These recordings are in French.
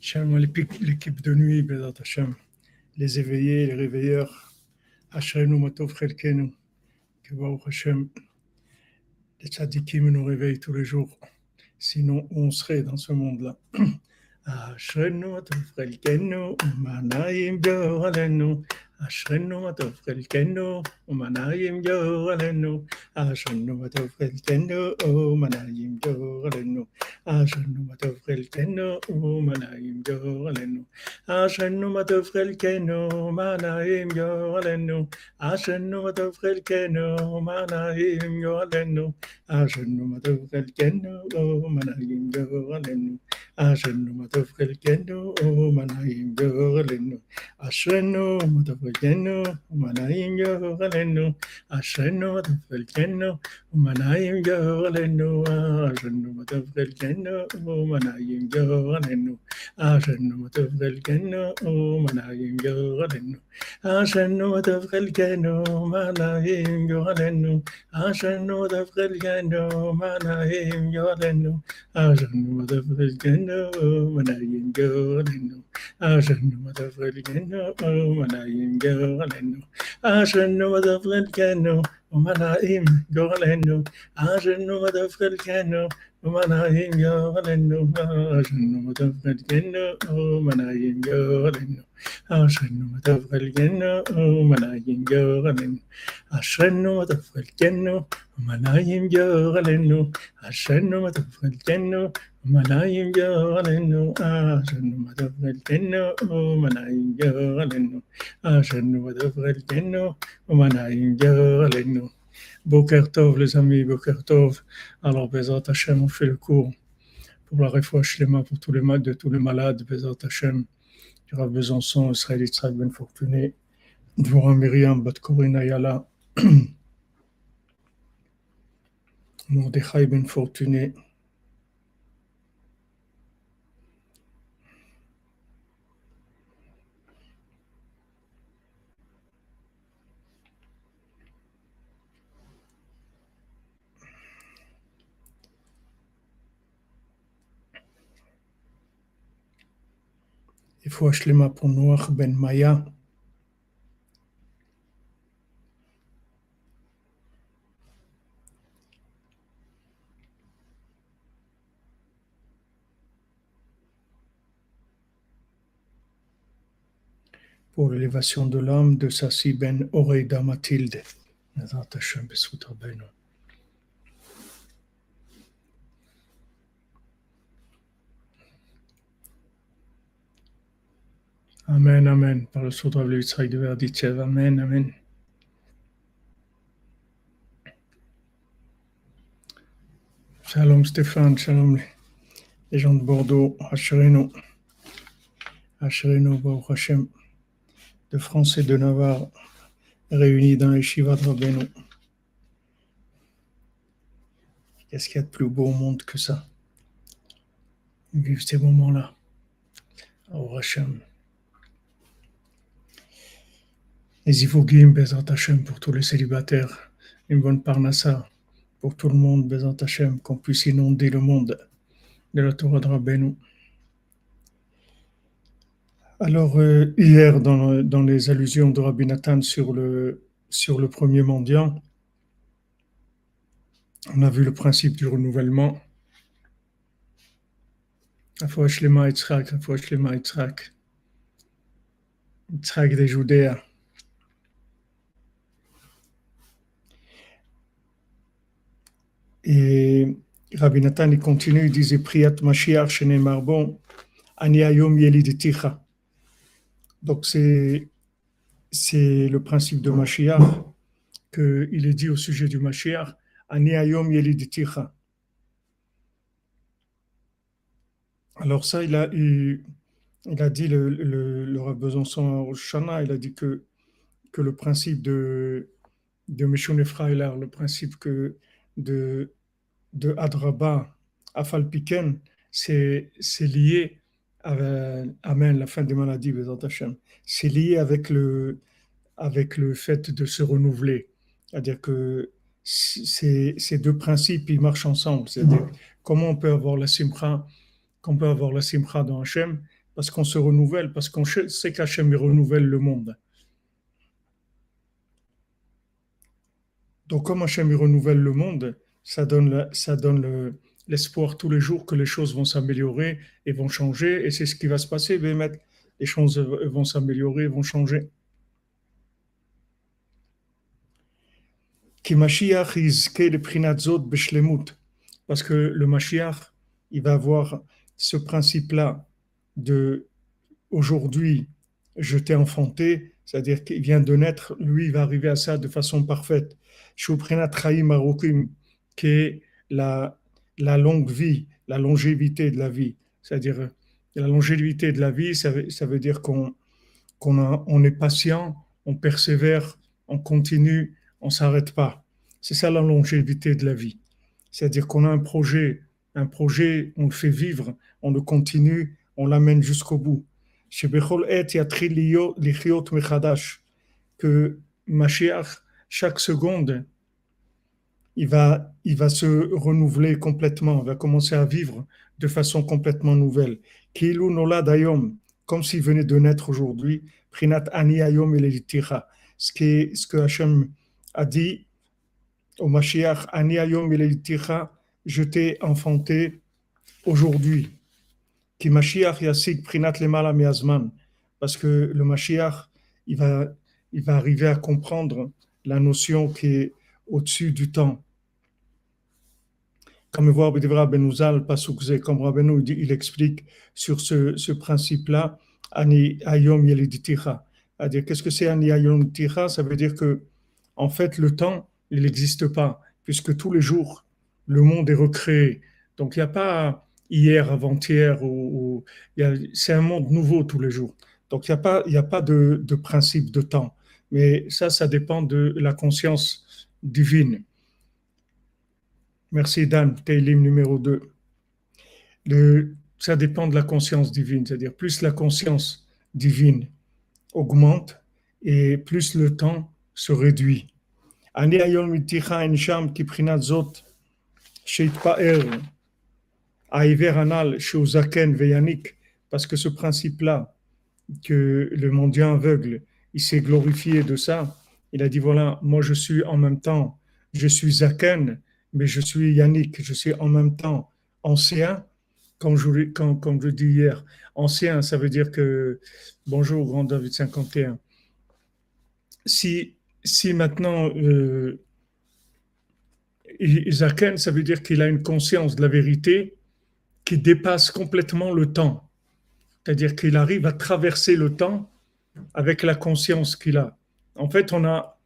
Shalom l'équipe de nuit, Bézat Hashem, les éveillés, les réveilleurs, Ashrenu Matov Chelkenu, que Baruch Hashem, les tzadikim nous réveillent tous les jours, sinon on serait dans ce monde-là. Ashrenu Matov Chelkenu, Manayim Alenu, אשרנו מה טוב חלקנו, ומנעים יור עלינו. אשרנו מה טוב חלקנו, ומנעים יור עלינו. אשרנו מה טוב חלקנו, ומנעים יור עלינו. אשרנו מה טוב חלקנו, ומנעים יור עלינו. אשרנו מה טוב חלקנו, ומנעים יור עלינו. אשרנו מה טוב חלקנו, ומנעים יור עלינו. אשרנו מה טוב חלקנו, ומנעים יור עלינו. אשרנו מה טוב ufulkenu, umanayim yoholenu, ashenu matafulkenu, umanayim yoholenu, ashenu matafulkenu, umanayim yoholenu, ashenu matafulkenu, umanayim yoholenu, ashenu matafulkenu, umanayim yoholenu, ashenu matafulkenu, umanayim yoholenu, ashenu matafulkenu, umanayim גורלנו, אשרנו ודף חלקנו, ומה נעים גורלנו, אשרנו ודף חלקנו, ומה נעים גורלנו, אשרנו ודף חלקנו, ומה נעים גורלנו, אשרנו ודף חלקנו, ומה נעים גורלנו, אשרנו ודף חלקנו, ומה נעים גורלנו, אשרנו ודף חלקנו, മലായിങ്കാലെന്നു les amis, Boker Tov. Alors, Bezat Hashem, on fait le cours pour la les mains pour tous les malades, de tous les malades, Bezat Hashem, du Rav Besançon, Israël Yitzhak Ben Fortuné, Dvorah Myriam, Bat Corinna Ayala, Mordechai Ben Fortuné. רפואה שלמה פונוח בן מאיה? pour l'élévation de l'âme de Sassi Ben Oreida Mathilde. Amen, Amen. Par le sceau de Yitzhak de Verditchev. Amen, Amen. Shalom Stéphane, shalom les gens de Bordeaux, Hachreno, Hachreno, Baruch Hashem, de France et de Navarre, réunis dans les Shiva de. Qu'est-ce qu'il y a de plus beau au monde que ça? Vivre ces moments-là. Au Hashem. Les Ivogim, Bezat Hashem, pour tous les célibataires, une bonne parnassa pour tout le monde, Bezat Hashem, qu'on puisse inonder le monde de la Torah de Rabbeinu. Alors, euh, hier, dans, dans, les allusions de Rabbi Nathan sur le, sur le premier mendiant, on a vu le principe du renouvellement. Afosh lema Yitzhak, Afosh lema Yitzhak, Yitzhak des Judéas. Et Rabbi Nathan il continue, il disait Priat Mashiach Shene Marbon, Ani Ayom Yelideticha. Donc c'est, le principe de Mashiach, qu'il est dit au sujet du Mashiach, Ani Ayom Yelideticha. Alors ça, il a, il, a dit, le, le, le Besançon Shana, il a dit que, que le principe de, de Freiler, le principe que de de Adraba à Falpiken, c'est lié avec Amen, la fin des maladies, c'est lié avec le, avec le fait de se renouveler. C'est-à-dire que ces, ces deux principes, ils marchent ensemble. C'est-à-dire comment on peut avoir la simcha, qu'on peut avoir la simcha dans Hachem, parce qu'on se renouvelle, parce qu'on sait qu'Hachem renouvelle le monde. Donc, comme Hachem renouvelle le monde, ça donne, ça donne l'espoir tous les jours que les choses vont s'améliorer et vont changer. Et c'est ce qui va se passer, Les choses vont s'améliorer, vont changer. Parce que le Mashiach, il va avoir ce principe-là de aujourd'hui, je t'ai enfanté, c'est-à-dire qu'il vient de naître, lui, il va arriver à ça de façon parfaite. Est la, la longue vie, la longévité de la vie. C'est-à-dire, la longévité de la vie, ça veut, dire qu'on on est patient, on persévère, on continue, on ne s'arrête pas. C'est ça la longévité de la vie. C'est-à-dire qu'on a un projet, un projet, on le fait vivre, on le continue, on l'amène jusqu'au bout. Que Mashiach, chaque seconde, il va, il va se renouveler complètement, il va commencer à vivre de façon complètement nouvelle. Kilu nola dayom, comme s'il venait de naître aujourd'hui, prinat ani ayom Ce, qui ce que Hachem a dit au Mashiach, ani ayom je t'ai enfanté aujourd'hui. Qui Mashiach yasik prinat lemala miazman. Parce que le Mashiach, il va, il va arriver à comprendre la notion qui est au-dessus du temps. Comme Rabbeinu, il explique sur ce, principe-là, Ani Ayom Yeliditira. C'est-à-dire, qu'est-ce que c'est Ani Ayom Tira? Ça veut dire que, en fait, le temps, il n'existe pas, puisque tous les jours, le monde est recréé. Donc, il n'y a pas hier, avant-hier, ou, c'est un monde nouveau tous les jours. Donc, il n'y a pas, a pas de principe de temps. Mais ça, ça dépend de la conscience divine. Merci Dan, Teilim numéro 2. Le, ça dépend de la conscience divine, c'est-à-dire plus la conscience divine augmente et plus le temps se réduit. Parce que ce principe-là, que le mondial aveugle, il s'est glorifié de ça. Il a dit voilà, moi je suis en même temps, je suis Zaken, mais je suis Yannick, je suis en même temps ancien, comme je, comme, je dis hier. Ancien, ça veut dire que, bonjour, grand David 51. Si, si maintenant, euh, Zaken, ça veut dire qu'il a une conscience de la vérité qui dépasse complètement le temps. C'est-à-dire qu'il arrive à traverser le temps avec la conscience qu'il a. En fait, on a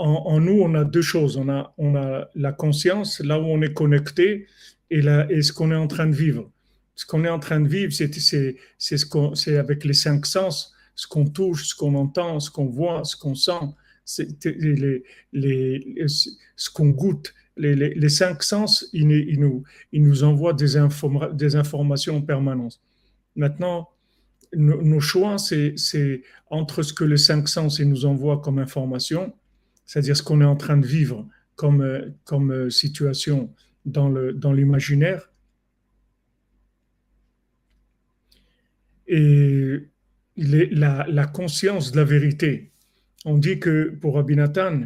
en, nous, on a deux choses. On a, la conscience, là où on est connecté, et, ce qu'on est en train de vivre. Ce qu'on est en train de vivre, c'est avec les cinq sens, ce qu'on touche, ce qu'on entend, ce qu'on voit, ce qu'on sent, ce qu'on goûte. Les, cinq sens, ils, nous, envoient des, informations en permanence. Maintenant, nos, choix, c'est entre ce que les cinq sens ils nous envoient comme information c'est-à-dire ce qu'on est en train de vivre comme, euh, comme euh, situation dans l'imaginaire. Dans et la, conscience de la vérité. On dit que pour Rabbi Nathan,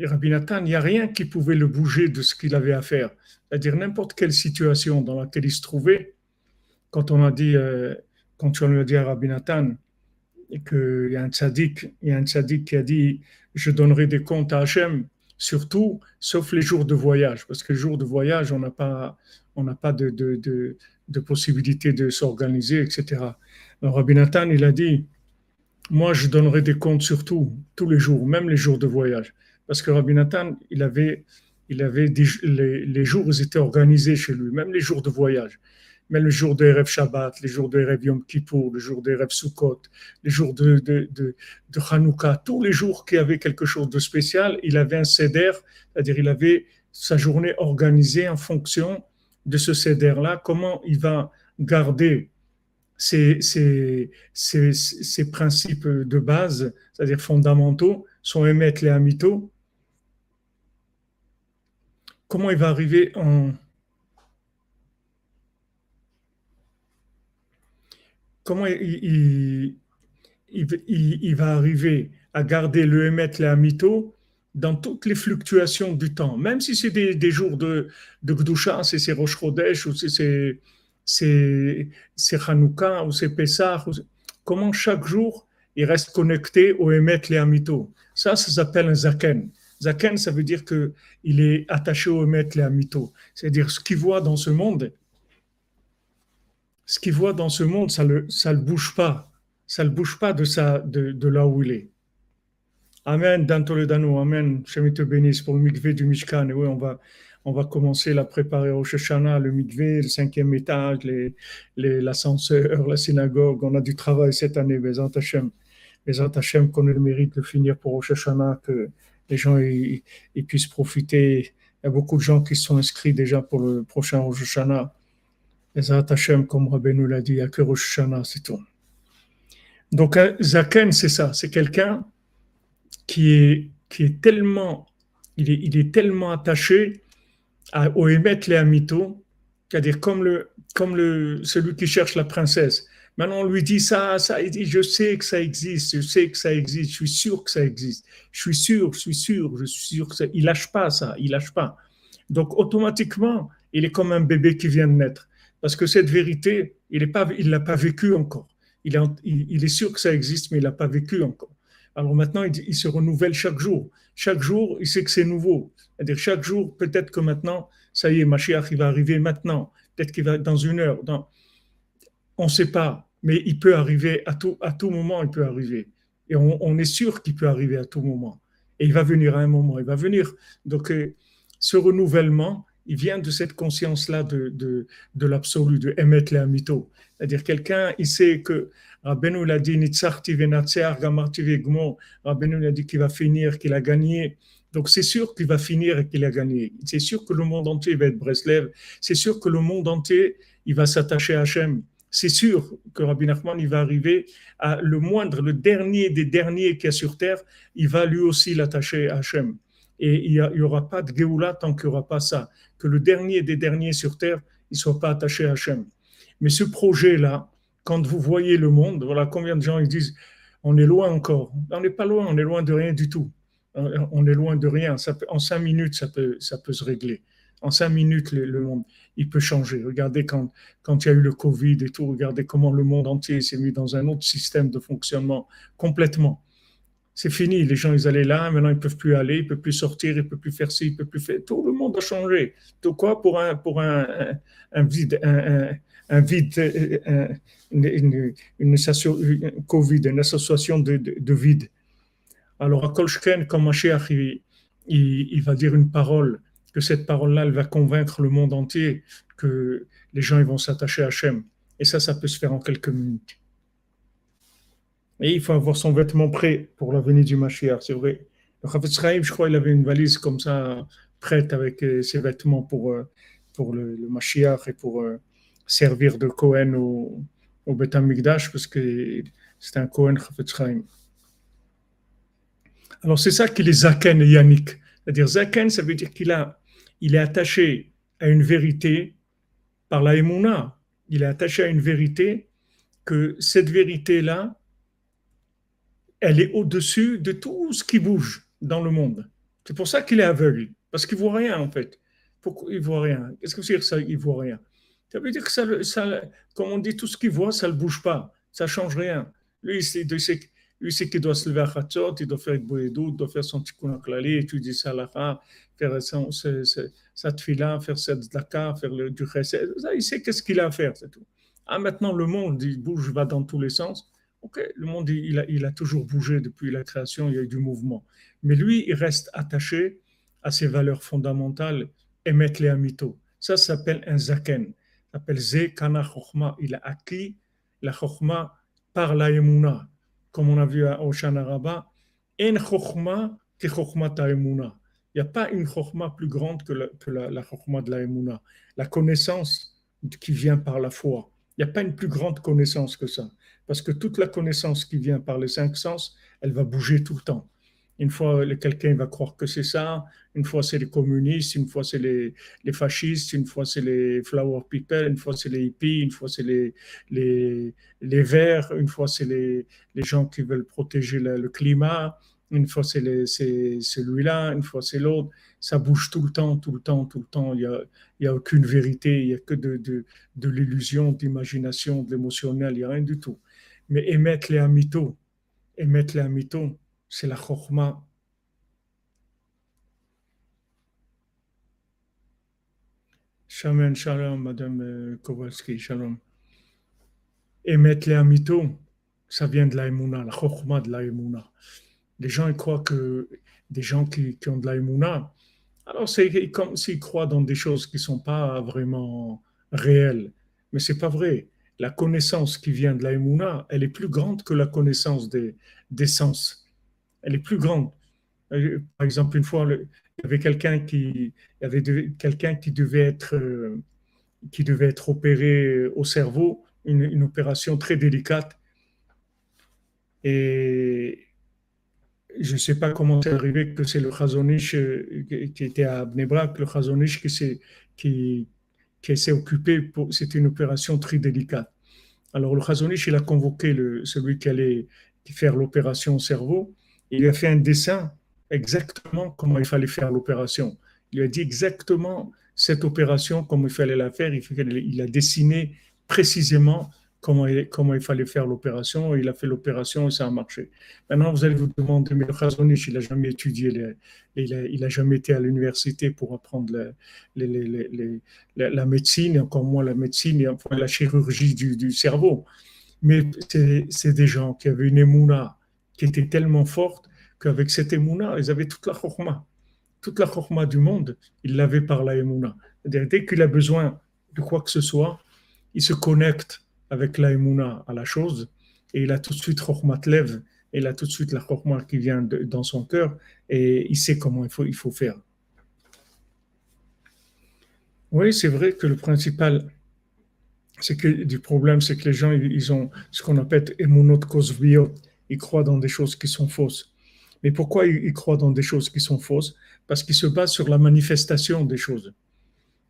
Rabbi Nathan, il n'y a rien qui pouvait le bouger de ce qu'il avait à faire. C'est-à-dire n'importe quelle situation dans laquelle il se trouvait, quand on a dit, euh, quand on lui a dit à Rabbi Nathan qu'il y a un tzaddik, il y a un tzaddik qui a dit je donnerai des comptes à Hachem, surtout, sauf les jours de voyage, parce que les jours de voyage, on n'a pas, on pas de, de, de, de, possibilité de s'organiser, etc. Alors, Rabbi Nathan, il a dit, moi, je donnerai des comptes surtout, tous les jours, même les jours de voyage, parce que Rabbi Nathan, il avait, il avait les, les jours, ils étaient organisés chez lui, même les jours de voyage mais le jour des rêves Shabbat, les jours des rêves Yom Kippour, le jour des rêves Sukkot, les jours de, de, Hanouka, tous les jours qu'il y avait quelque chose de spécial, il avait un seder, c'est-à-dire il avait sa journée organisée en fonction de ce seder-là, comment il va garder ses, principes de base, c'est-à-dire fondamentaux, son émettre les amito, comment il va arriver en comment il, il, va arriver à garder le émettre les amito dans toutes les fluctuations du temps, même si c'est des, jours de, de Gdusha, c'est Rosh Chodesh, ou c'est Hanouka, ou c'est Pessah, comment chaque jour il reste connecté au émettre les amito. Ça, ça s'appelle un zaken. Zaken, ça veut dire qu'il est attaché au émettre les amito. C'est-à-dire ce qu'il voit dans ce monde, ce qu'il voit dans ce monde, ça ne le, ça le bouge pas. Ça ne le bouge pas de, de, là où il est. Amen, Dan Toledano, Amen. Je te bénisse pour le mikvé du Mishkan. Et oui, on va, on va commencer à préparer au Shoshana, le mikvé, le cinquième étage, les, les, l'ascenseur, la synagogue. On a du travail cette année, Bézant Hashem. Bézant Hashem, qu'on ait le mérite de finir pour Rosh Hashanah, que les gens puissent profiter. Il y a beaucoup de gens qui sont inscrits déjà pour le prochain Rosh. Bézant Hashem, comme Rabbi nous l'a dit, il n'y a que Rosh Hashanah, c'est tout. Donc, Zaken, c'est ça, c'est quelqu'un qui est, qui est tellement, il est, il est tellement attaché à, au émettre les amito, c'est-à-dire comme, le, comme le, celui qui cherche la princesse. Maintenant, on lui dit ça, ça, il dit, je sais que ça existe, je sais que ça existe, je suis sûr que ça existe, je suis sûr, je suis sûr, je suis sûr que ça... Il lâche pas ça, il lâche pas. Donc, automatiquement, il est comme un bébé qui vient de naître. Parce que cette vérité, il ne l'a pas vécu encore. Il est, sûr que ça existe, mais il l'a pas vécu encore. Alors maintenant, il, se renouvelle chaque jour. Chaque jour, il sait que c'est nouveau. C'est-à-dire chaque jour, peut-être que maintenant, ça y est, Mashiach, il va arriver maintenant. Peut-être qu'il va dans une heure. On ne sait pas, mais il peut arriver à tout, moment, il peut arriver. Et on, est sûr qu'il peut arriver à tout moment. Et il va venir à un moment, il va venir. Donc, euh, ce renouvellement, il vient de cette conscience-là de, de, l'absolu, de émettre les amito. C'est-à-dire quelqu'un, il sait que Rabbeinu l'a dit, Rabbeinu l'a dit qu'il va finir, qu'il a gagné. Donc c'est sûr qu'il va finir et qu'il a gagné. C'est sûr que le monde entier va être Breslev. C'est sûr que le monde entier, il va s'attacher à Hachem. C'est sûr que Rabbi Nachman, il va arriver à le moindre, le dernier des derniers qui est sur terre, il va lui aussi l'attacher à Hachem. Et il n'y aura pas de Géoula tant qu'il n'y aura pas ça. Que le dernier des derniers sur terre, il ne soit pas attaché à Hachem. Mais ce projet-là, quand vous voyez le monde, voilà combien de gens ils disent on est loin encore. On n'est pas loin, on est loin de rien du tout. On est loin de rien. en cinq minutes, ça peut, ça peut se régler. En cinq minutes, le, monde, il peut changer. Regardez quand, quand il y a eu le Covid et tout, regardez comment le monde entier s'est mis dans un autre système de fonctionnement complètement. C'est fini. Les gens, ils allaient là, maintenant ils peuvent plus aller, ils peuvent plus sortir, ils peuvent plus faire ci, ils peuvent plus faire. Tout le monde a changé. Tout quoi pour un, pour un, vide, un, vide, euh, une, une, Covid, une association de, de, vide. Alors, à Kolchken, comme Mashiach, il, il, va dire une parole, que cette parole-là, elle va convaincre le monde entier que les gens ils vont s'attacher à Hachem. Et ça, ça peut se faire en quelques minutes. Et il faut avoir son vêtement prêt pour la venue du Mashiach, c'est vrai. Le Chavetz je crois, il avait une valise comme ça, prête avec euh, ses vêtements pour, euh, pour le, le Mashiach et pour servir de Cohen au, au Beth parce que c'est un Cohen Chafetz Alors c'est ça qu'il est Zaken et Yannick. C'est-à-dire Zaken, ça veut dire qu'il a, il est attaché à une vérité par la Emouna. Il est attaché à une vérité que cette vérité-là, elle est au-dessus de tout ce qui bouge dans le monde. C'est pour ça qu'il est aveugle, parce qu'il voit rien en fait. Pourquoi il voit rien? Qu'est-ce que c'est que ça Il voit rien? Ça veut dire que ça, comme on dit, tout ce qu'il voit, ça ne bouge pas, ça ne change rien. Lui, c'est lui, c'est qu'il doit se lever à Khatsot, il doit faire Boédou, il doit faire son tikkun aklali, étudier sa lacha, faire son, sa, sa tfila, faire sa tzlaka, faire le, du chesed. Il sait qu'est-ce qu'il a à faire, c'est tout. Ah, maintenant, le monde, il bouge, va dans tous les sens. Le monde, il a, toujours bougé depuis la création, il y a eu du mouvement. Mais lui, il reste attaché à ses valeurs fondamentales, émettre les amito. Ça, ça s'appelle un zaken s'appelle Zekana Chochma. Il a acquis la Chochma par la Yemuna. Comme on a vu à Oshana Rabba, En Chochma que Chochma ta Il n'y a pas une Chochma plus grande que la, que de la Yemuna. La connaissance qui vient par la foi. Il n'y a pas une plus grande connaissance que ça. Parce que toute la connaissance qui vient par les cinq sens, elle va bouger tout le temps. Une fois, quelqu'un va croire que c'est ça. Une fois, c'est les communistes. Une fois, c'est les, les, fascistes. Une fois, c'est les flower people. Une fois, c'est les hippies. Une fois, c'est les, les, les, verts. Une fois, c'est les, les gens qui veulent protéger le, climat. Une fois, c'est celui-là. Une fois, c'est l'autre. Ça bouge tout le temps, tout le temps, tout le temps. Il n'y a, a aucune vérité. Il n'y a que de, de, de l'illusion, d'imagination, de l'émotionnel. Il n'y a rien du tout. Mais émettre les amitos, émettre les amitos, c'est la chorma. Shalom, shalom, Madame euh, Kowalski, shalom. Émettre les amitos, ça vient de la la chorma de la Les gens croient que des gens qui, ont de la alors c'est comme s'ils croient dans des choses qui ne sont pas vraiment réelles. Mais c'est pas vrai. La connaissance qui vient de la elle est plus grande que la connaissance des, sens elle est plus grande. Euh, par exemple, une fois, il y avait quelqu'un qui, qui devait être, euh, qui devait être opéré au cerveau, une, opération très délicate. Et je ne sais pas comment c'est arrivé que c'est le Khazonish euh, qui était à Bnebrak, le Khazonish qui qui, qui s'est occupé, c'était une opération très délicate. Alors le Khazonish, il a convoqué le, celui qui allait faire l'opération au cerveau il lui a fait un dessin exactement comment il fallait faire l'opération. Il lui a dit exactement cette opération, comment il fallait la faire. Il a dessiné précisément comment il, fallait faire l'opération. Il a fait l'opération et ça a marché. Maintenant, vous allez vous demander, mais le Khazonich, il n'a jamais étudié, il n'a jamais été à l'université pour apprendre la, médecine, encore moins la médecine, et enfin la chirurgie du, du cerveau. Mais c'est des gens qui avaient une émouna qui était tellement forte qu'avec cette émouna, ils avaient toute la chorma. Toute la chorma du monde, ils l'avaient par la émouna. Dès qu'il a besoin de quoi que ce soit, il se connecte avec la émouna à la chose et il a tout de suite lève et il a tout de suite la chorma qui vient dans son cœur et il sait comment il faut, il faut faire. Oui, c'est vrai que le principal, c'est que du problème, c'est que les gens, ils ont ce qu'on appelle émonot kosviot, ils croient dans des choses qui sont fausses. Mais pourquoi ils croient dans des choses qui sont fausses? Parce qu'ils se basent sur la manifestation des choses.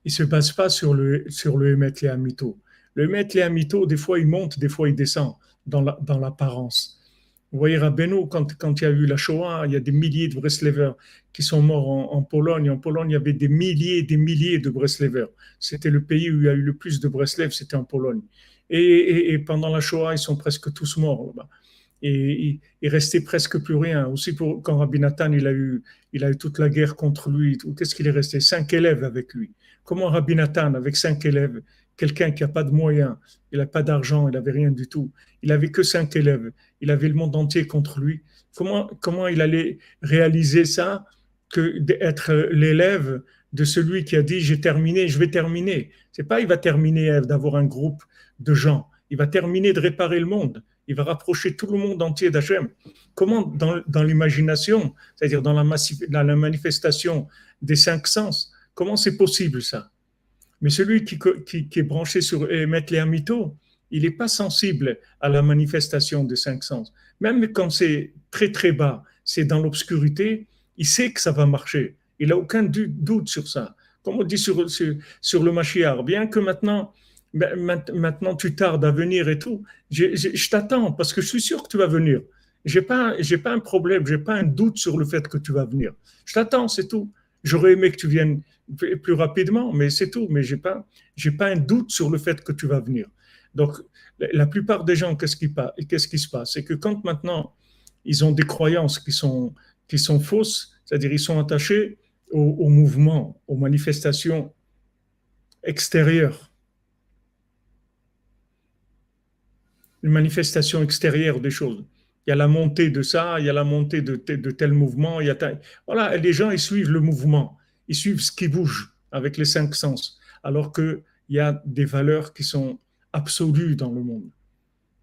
Ils ne se basent pas sur le, sur le Emet Amito. Le Emet Amito, des fois, il monte, des fois, il descend dans l'apparence. La, Vous voyez, Rabbeinu, quand, quand il y a eu la Shoah, il y a des milliers de Breslevers qui sont morts en, Pologne. En Pologne, il y avait des milliers et des milliers de Breslevers. C'était le pays où il y a eu le plus de Breslev, c'était en Pologne. Et, et, pendant la Shoah, ils sont presque tous morts et il, restait presque plus rien. Aussi pour quand Rabbi Nathan il a eu il a eu toute la guerre contre lui. Qu'est-ce qu'il est resté? Cinq élèves avec lui. Comment Rabbi Nathan avec cinq élèves, quelqu'un qui a pas de moyens, il n'a pas d'argent, il n'avait rien du tout. Il avait que cinq élèves. Il avait le monde entier contre lui. Comment comment il allait réaliser ça que d'être l'élève de celui qui a dit j'ai terminé, je vais terminer? C'est pas il va terminer d'avoir un groupe de gens. Il va terminer de réparer le monde il va rapprocher tout le monde entier d'Hachem. Comment dans, l'imagination, c'est-à-dire dans la, dans la manifestation des cinq sens, comment c'est possible ça? Mais celui qui, est branché sur émettre les amito, il n'est pas sensible à la manifestation des cinq sens. Même quand c'est très très bas, c'est dans l'obscurité, il sait que ça va marcher. Il n'a aucun doute sur ça. Comme on dit sur, sur, le Mashiach, bien que maintenant ben, maintenant tu tardes à venir et tout. Je, t'attends parce que je suis sûr que tu vas venir. J'ai pas, j'ai pas un problème, j'ai pas un doute sur le fait que tu vas venir. Je t'attends, c'est tout. J'aurais aimé que tu viennes plus rapidement, mais c'est tout. Mais j'ai pas, j'ai pas un doute sur le fait que tu vas venir. Donc, la plupart des gens, qu'est-ce qui, qu'est-ce qui se passe? C'est que quand maintenant ils ont des croyances qui sont, qui sont fausses, c'est-à-dire ils sont attachés au, au mouvement, aux manifestations extérieures une manifestation extérieure des choses. Il y a la montée de ça, il y a la montée de, tel mouvement. Il y a Voilà, les gens, ils suivent le mouvement, ils suivent ce qui bouge avec les cinq sens, alors qu'il y a des valeurs qui sont absolues dans le monde.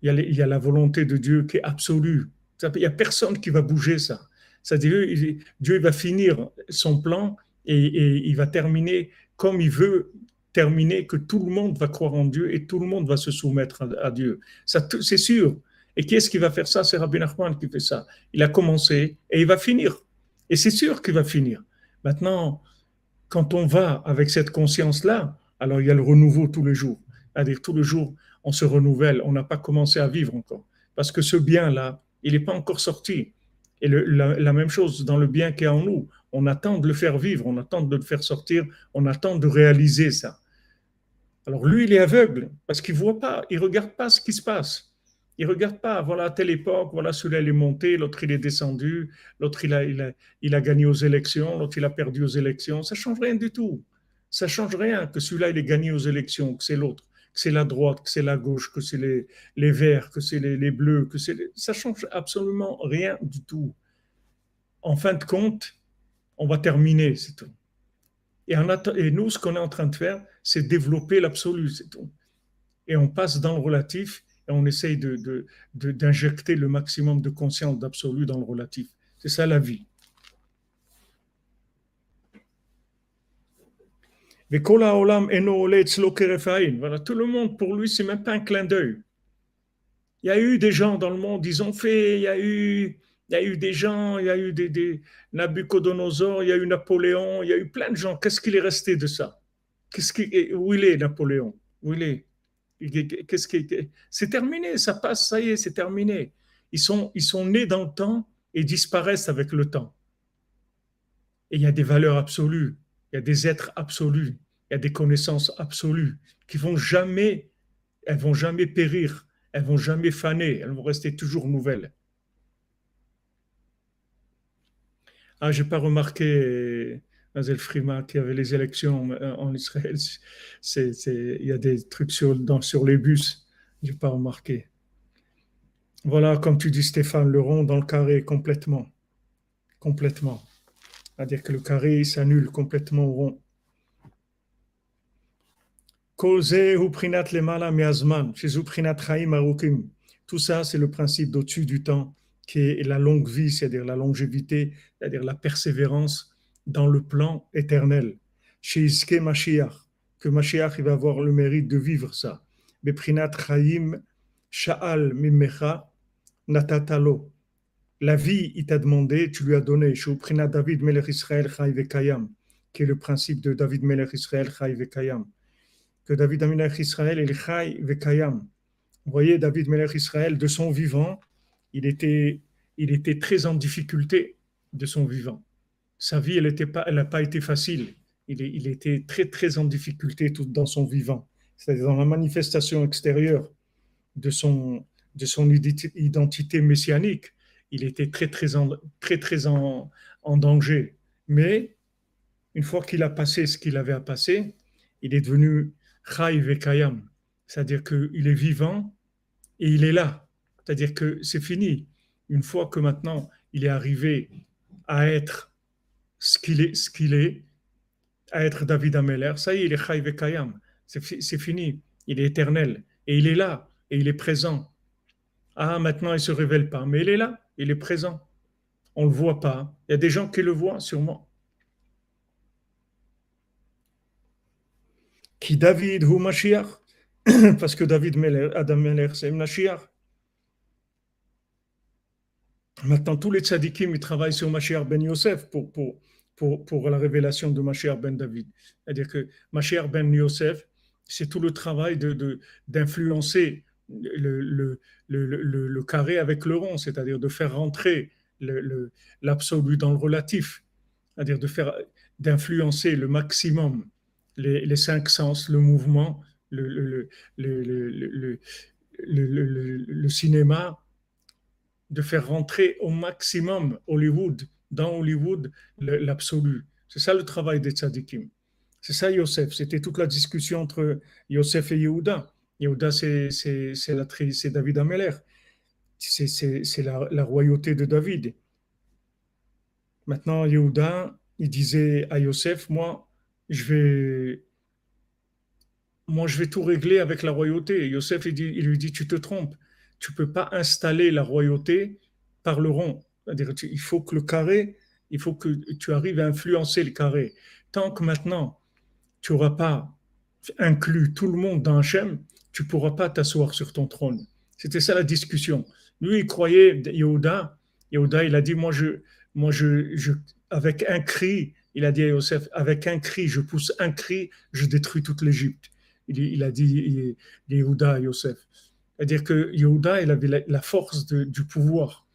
Il y, a la volonté de Dieu qui est absolue. Il n'y a personne qui va bouger ça. C'est-à-dire, Dieu va finir son plan et, il va terminer comme il veut terminé que tout le monde va croire en Dieu et tout le monde va se soumettre à, Dieu. Ça, c'est sûr. Et qui est-ce qui va faire ça? C'est Rabbi Nachman qui fait ça. Il a commencé et il va finir. Et c'est sûr qu'il va finir. Maintenant, quand on va avec cette conscience-là, alors il y a le renouveau tous les jours. C'est-à-dire tous les jours, on se renouvelle. On n'a pas commencé à vivre encore. Parce que ce bien-là, il n'est pas encore sorti. Et la, même chose dans le bien qui est en nous. On attend de le faire vivre, on attend de le faire sortir, on attend de réaliser ça. Alors lui, il est aveugle parce qu'il voit pas, il regarde pas ce qui se passe. Il regarde pas, voilà, à telle époque, voilà, celui-là, il est monté, l'autre, il est descendu, l'autre, il a, il, a, gagné aux élections, l'autre, il a perdu aux élections. Ça change rien du tout. Ça change rien que celui-là, il ait gagné aux élections, que c'est l'autre, que c'est la droite, que c'est la gauche, que c'est les, les verts, que c'est les, les, bleus, que c'est... Ça change absolument rien du tout. En fin de compte, on va terminer, c'est tout. Et, et nous, ce qu'on est en train de faire, c'est développer l'absolu, c'est tout. Et on passe dans le relatif et on essaye d'injecter de, le maximum de conscience d'absolu dans le relatif. C'est ça la vie. Voilà, tout le monde, pour lui, c'est même pas un clin d'œil. Il y a eu des gens dans le monde, ils ont fait, il y a eu, il y a eu des gens, il y a eu des, des Nabucodonosor, il y a eu Napoléon, il y a eu plein de gens. Qu'est-ce qu'il est resté de ça? Qu'est-ce qui, Où il est, Napoléon? Où il est? Qu'est-ce qui C'est terminé, ça passe, ça y est, c'est terminé. Ils sont, nés dans le temps et disparaissent avec le temps. Et il y a des valeurs absolues, il y a des êtres absolus, il y a des connaissances absolues qui vont jamais, elles vont jamais périr, elles vont jamais faner, elles vont rester toujours nouvelles. Ah, j'ai pas remarqué Mazel Frima, qui avait les élections euh, en Israël. Il y a des trucs sur les bus, je n'ai pas remarqué. Voilà, comme tu dis Stéphane, le rond dans le carré complètement. Complètement. C'est-à-dire que le carré s'annule complètement au rond. Tout ça, c'est le principe d'au-dessus du temps, qui est la longue vie, c'est-à-dire la longévité, c'est-à-dire la persévérance dans le plan éternel. Chez Iske Mashiach, que Mashiach il va avoir le mérite de vivre ça. Beprinat Chaim Sha'al Mimecha Natatalo. La vie, il t'a demandé, tu lui as donné. Prinat David Melech Israël Chai Vekayam, qui est le principe de David Melech Israël Chai Vekayam. Que David Melech Israël est Chai Vekayam. Vous voyez, David Melech Israël, de son vivant, il était, il était très en difficulté de son vivant sa vie, elle n'a pas, été facile. Il, était très, très en difficulté tout dans son vivant. C'est-à-dire dans la manifestation extérieure de son, de son identité messianique, il était très, très en, très, très en, danger. Mais une fois qu'il a passé ce qu'il avait à passer, il est devenu Chai Vekayam. C'est-à-dire qu'il est vivant et il est là. C'est-à-dire que c'est fini. Une fois que maintenant il est arrivé à être ce qu'il est, ce à être David Ameller, ça y est, il est Chayve Kayam. C'est fini. Il est éternel. Et il est là. Et il est présent. Ah, maintenant, il ne se révèle pas. Mais il est là. Il est présent. On ne le voit pas. Il y a des gens qui le voient, sûrement. Qui David ou Mashiach? Parce que David Meller, Adam c'est Mashiach. Maintenant, tous les tzadikim, ils travaillent sur Mashiach ben Yosef pour, pour, pour, la révélation de Mashiach ben David. C'est-à-dire que Mashiach ben Yosef, c'est tout le travail d'influencer de, le, le, le, le, carré avec le rond, c'est-à-dire de faire rentrer l'absolu dans le relatif, c'est-à-dire de faire d'influencer le maximum les, cinq sens, le mouvement, le, le cinéma, de faire rentrer au maximum Hollywood, dans Hollywood, l'absolu. C'est ça le travail des tzadikim. C'est ça Yosef. C'était toute la discussion entre Yosef et Yehuda. Yehuda, c'est David Ameller. C'est la, la, royauté de David. Maintenant, Yehuda, il disait à Yosef, moi, je vais, moi, je vais tout régler avec la royauté. Yosef, il, il lui dit, tu te trompes tu peux pas installer la royauté par le rond. Il faut que le carré, il faut que tu arrives à influencer le carré. Tant que maintenant, tu n'auras pas inclus tout le monde dans Hachem, tu ne pourras pas t'asseoir sur ton trône. C'était ça la discussion. Lui, il croyait, Yehuda, Yehuda, il a dit, moi, je, moi je, avec un cri, il a dit à Yosef, avec un cri, je pousse un cri, je détruis toute l'Égypte. Il, a dit Yehuda Yosef. C'est-à-dire que Yehuda, il avait la, force du pouvoir.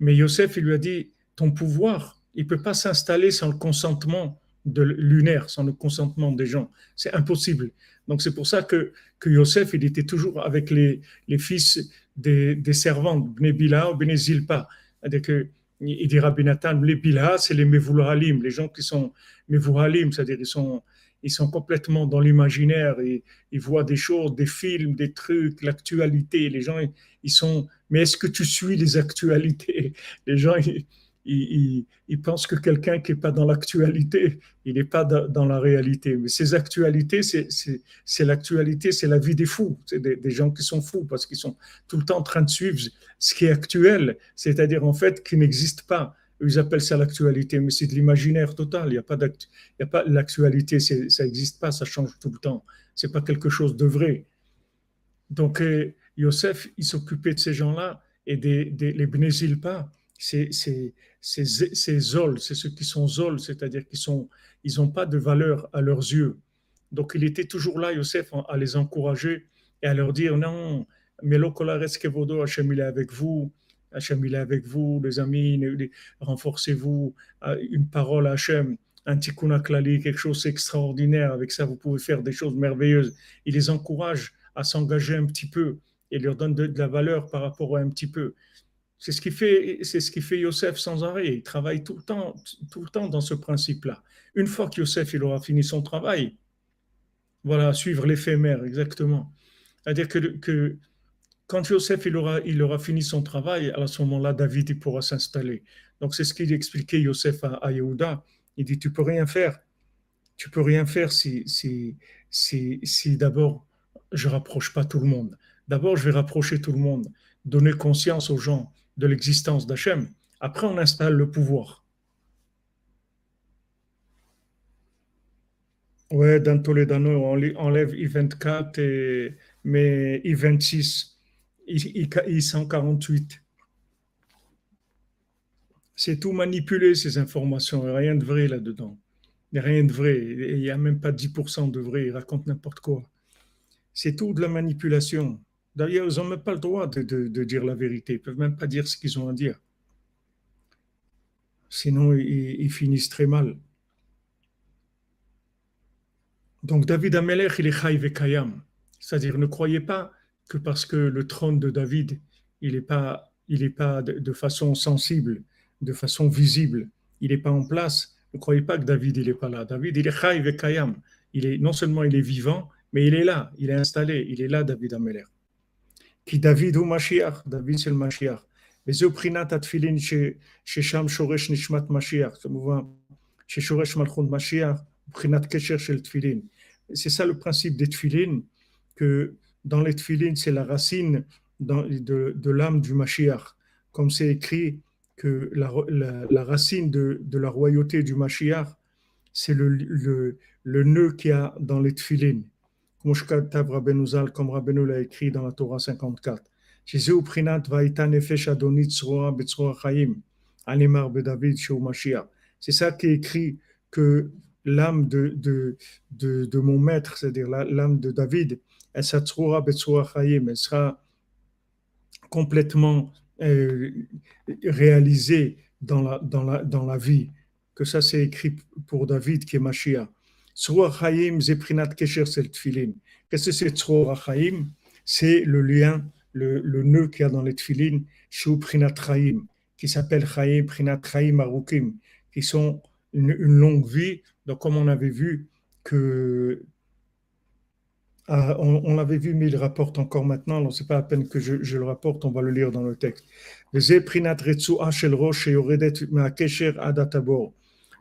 Mais Yosef, il lui a dit, ton pouvoir, il ne peut pas s'installer sans le consentement de lunaire, sans le consentement des gens. C'est impossible. Donc c'est pour ça que, que Yosef, il était toujours avec les, les fils des, des servantes, Bnei Bila ou Bnei Zilpa. C'est-à-dire que il dit Rabbi Nathan, les Bila, c'est les Mevouhalim, les gens qui sont Mevouhalim, c'est-à-dire ils sont, ils sont complètement dans l'imaginaire, et ils voient des choses, des films, des trucs, l'actualité. Les gens, ils sont, mais est-ce que tu suis les actualités? Les gens, ils, il, il, pense que quelqu'un qui n'est pas dans l'actualité, il n'est pas dans, la réalité. Mais ces actualités, c'est l'actualité, c'est la vie des fous. C'est des, des, gens qui sont fous parce qu'ils sont tout le temps en train de suivre ce qui est actuel, c'est-à-dire en fait qui n'existe pas. Ils appellent ça l'actualité, mais c'est de l'imaginaire total. Il n'y a pas l'actualité, ça n'existe pas, ça change tout le temps. C'est pas quelque chose de vrai. Donc euh, Yosef, il s'occupait de ces gens-là et des, des les c'est ces zols, c'est ceux qui sont zols, c'est-à-dire qu'ils sont, ils n'ont pas de valeur à leurs yeux. Donc il était toujours là, Yosef, à les encourager et à leur dire non, mais Kevodo, Hachem il est avec vous, Hachem il est avec vous, les amis, renforcez-vous, euh, une parole à Hachem, un tikkun klali, quelque chose d'extraordinaire, avec ça vous pouvez faire des choses merveilleuses. Il les encourage à s'engager un petit peu et leur donne de la valeur par rapport à un petit peu. C'est ce qui fait, c'est ce qui fait Yosef sans arrêt. Il travaille tout le temps, tout le temps dans ce principe-là. Une fois que Yosef il aura fini son travail, voilà, suivre l'éphémère, exactement. C'est-à-dire que, quand Yosef il aura, il aura fini son travail, à ce moment-là, David il pourra s'installer. Donc c'est ce qu'il expliquait Yosef à, à Yehuda. Il dit, tu peux rien faire. Tu peux rien faire si, si, si, si d'abord je rapproche pas tout le monde. D'abord, je vais rapprocher tout le monde, donner conscience aux gens de l'existence d'Hachem. Après, on installe le pouvoir. Ouais, dans Toledano, on enlève I-24, et, mais I-26, I-148. C'est tout manipulé, ces informations. Rien de vrai là-dedans. Il n'y a rien de vrai. Il n'y a même pas 10% de vrai. Ils racontent n'importe quoi. C'est tout de la manipulation. D'ailleurs, ils n'ont même pas le droit de, dire la vérité. Ils peuvent même pas dire ce qu'ils ont à dire. Sinon, ils, finissent très mal. Donc, David Amelech, il est chayv kayam. C'est-à-dire, ne croyez pas que parce que le trône de David, il n'est pas, il pas de, façon sensible, de façon visible, il n'est pas en place. Ne croyez pas que David, il n'est pas là. David, il est chayv kayam. Il est, non seulement il est vivant, mais il est là, il est installé, il est là, David Amelech. כי דוד הוא משיח, דוד של משיח. וזהו בחינת התפילין ש, ששם שורש נשמת משיח, כמובן, ששורש מלכות משיח, בחינת קשר של תפילין. C'est ça le principe des tfilines, que dans les tfilines, c'est la racine dans, de, de l'âme du Mashiach. Comme c'est écrit que la, la, la racine de, de, la royauté du Mashiach, c'est le, le, le nœud qu'il y a dans les tfilines comme Rabbeinu l'a écrit dans la Torah 54. C'est ça qui écrit que l'âme de, de, de, de, mon maître, c'est-à-dire l'âme de David, elle sera complètement euh, réalisée dans la, dans, la, dans la vie. Que ça, c'est écrit pour David qui est Mashiach. Qu'est-ce que c'est C'est le lien, le, le nœud qu'il y a dans les tfilin, Shu Prinat qui s'appelle Chaim, Prinat Chaim Arukim, qui sont une, une, longue vie. Donc, comme on avait vu que. Ah, on, l'avait vu, mais il rapporte encore maintenant. Alors, c'est pas la peine que je, le rapporte, on va le lire dans le texte.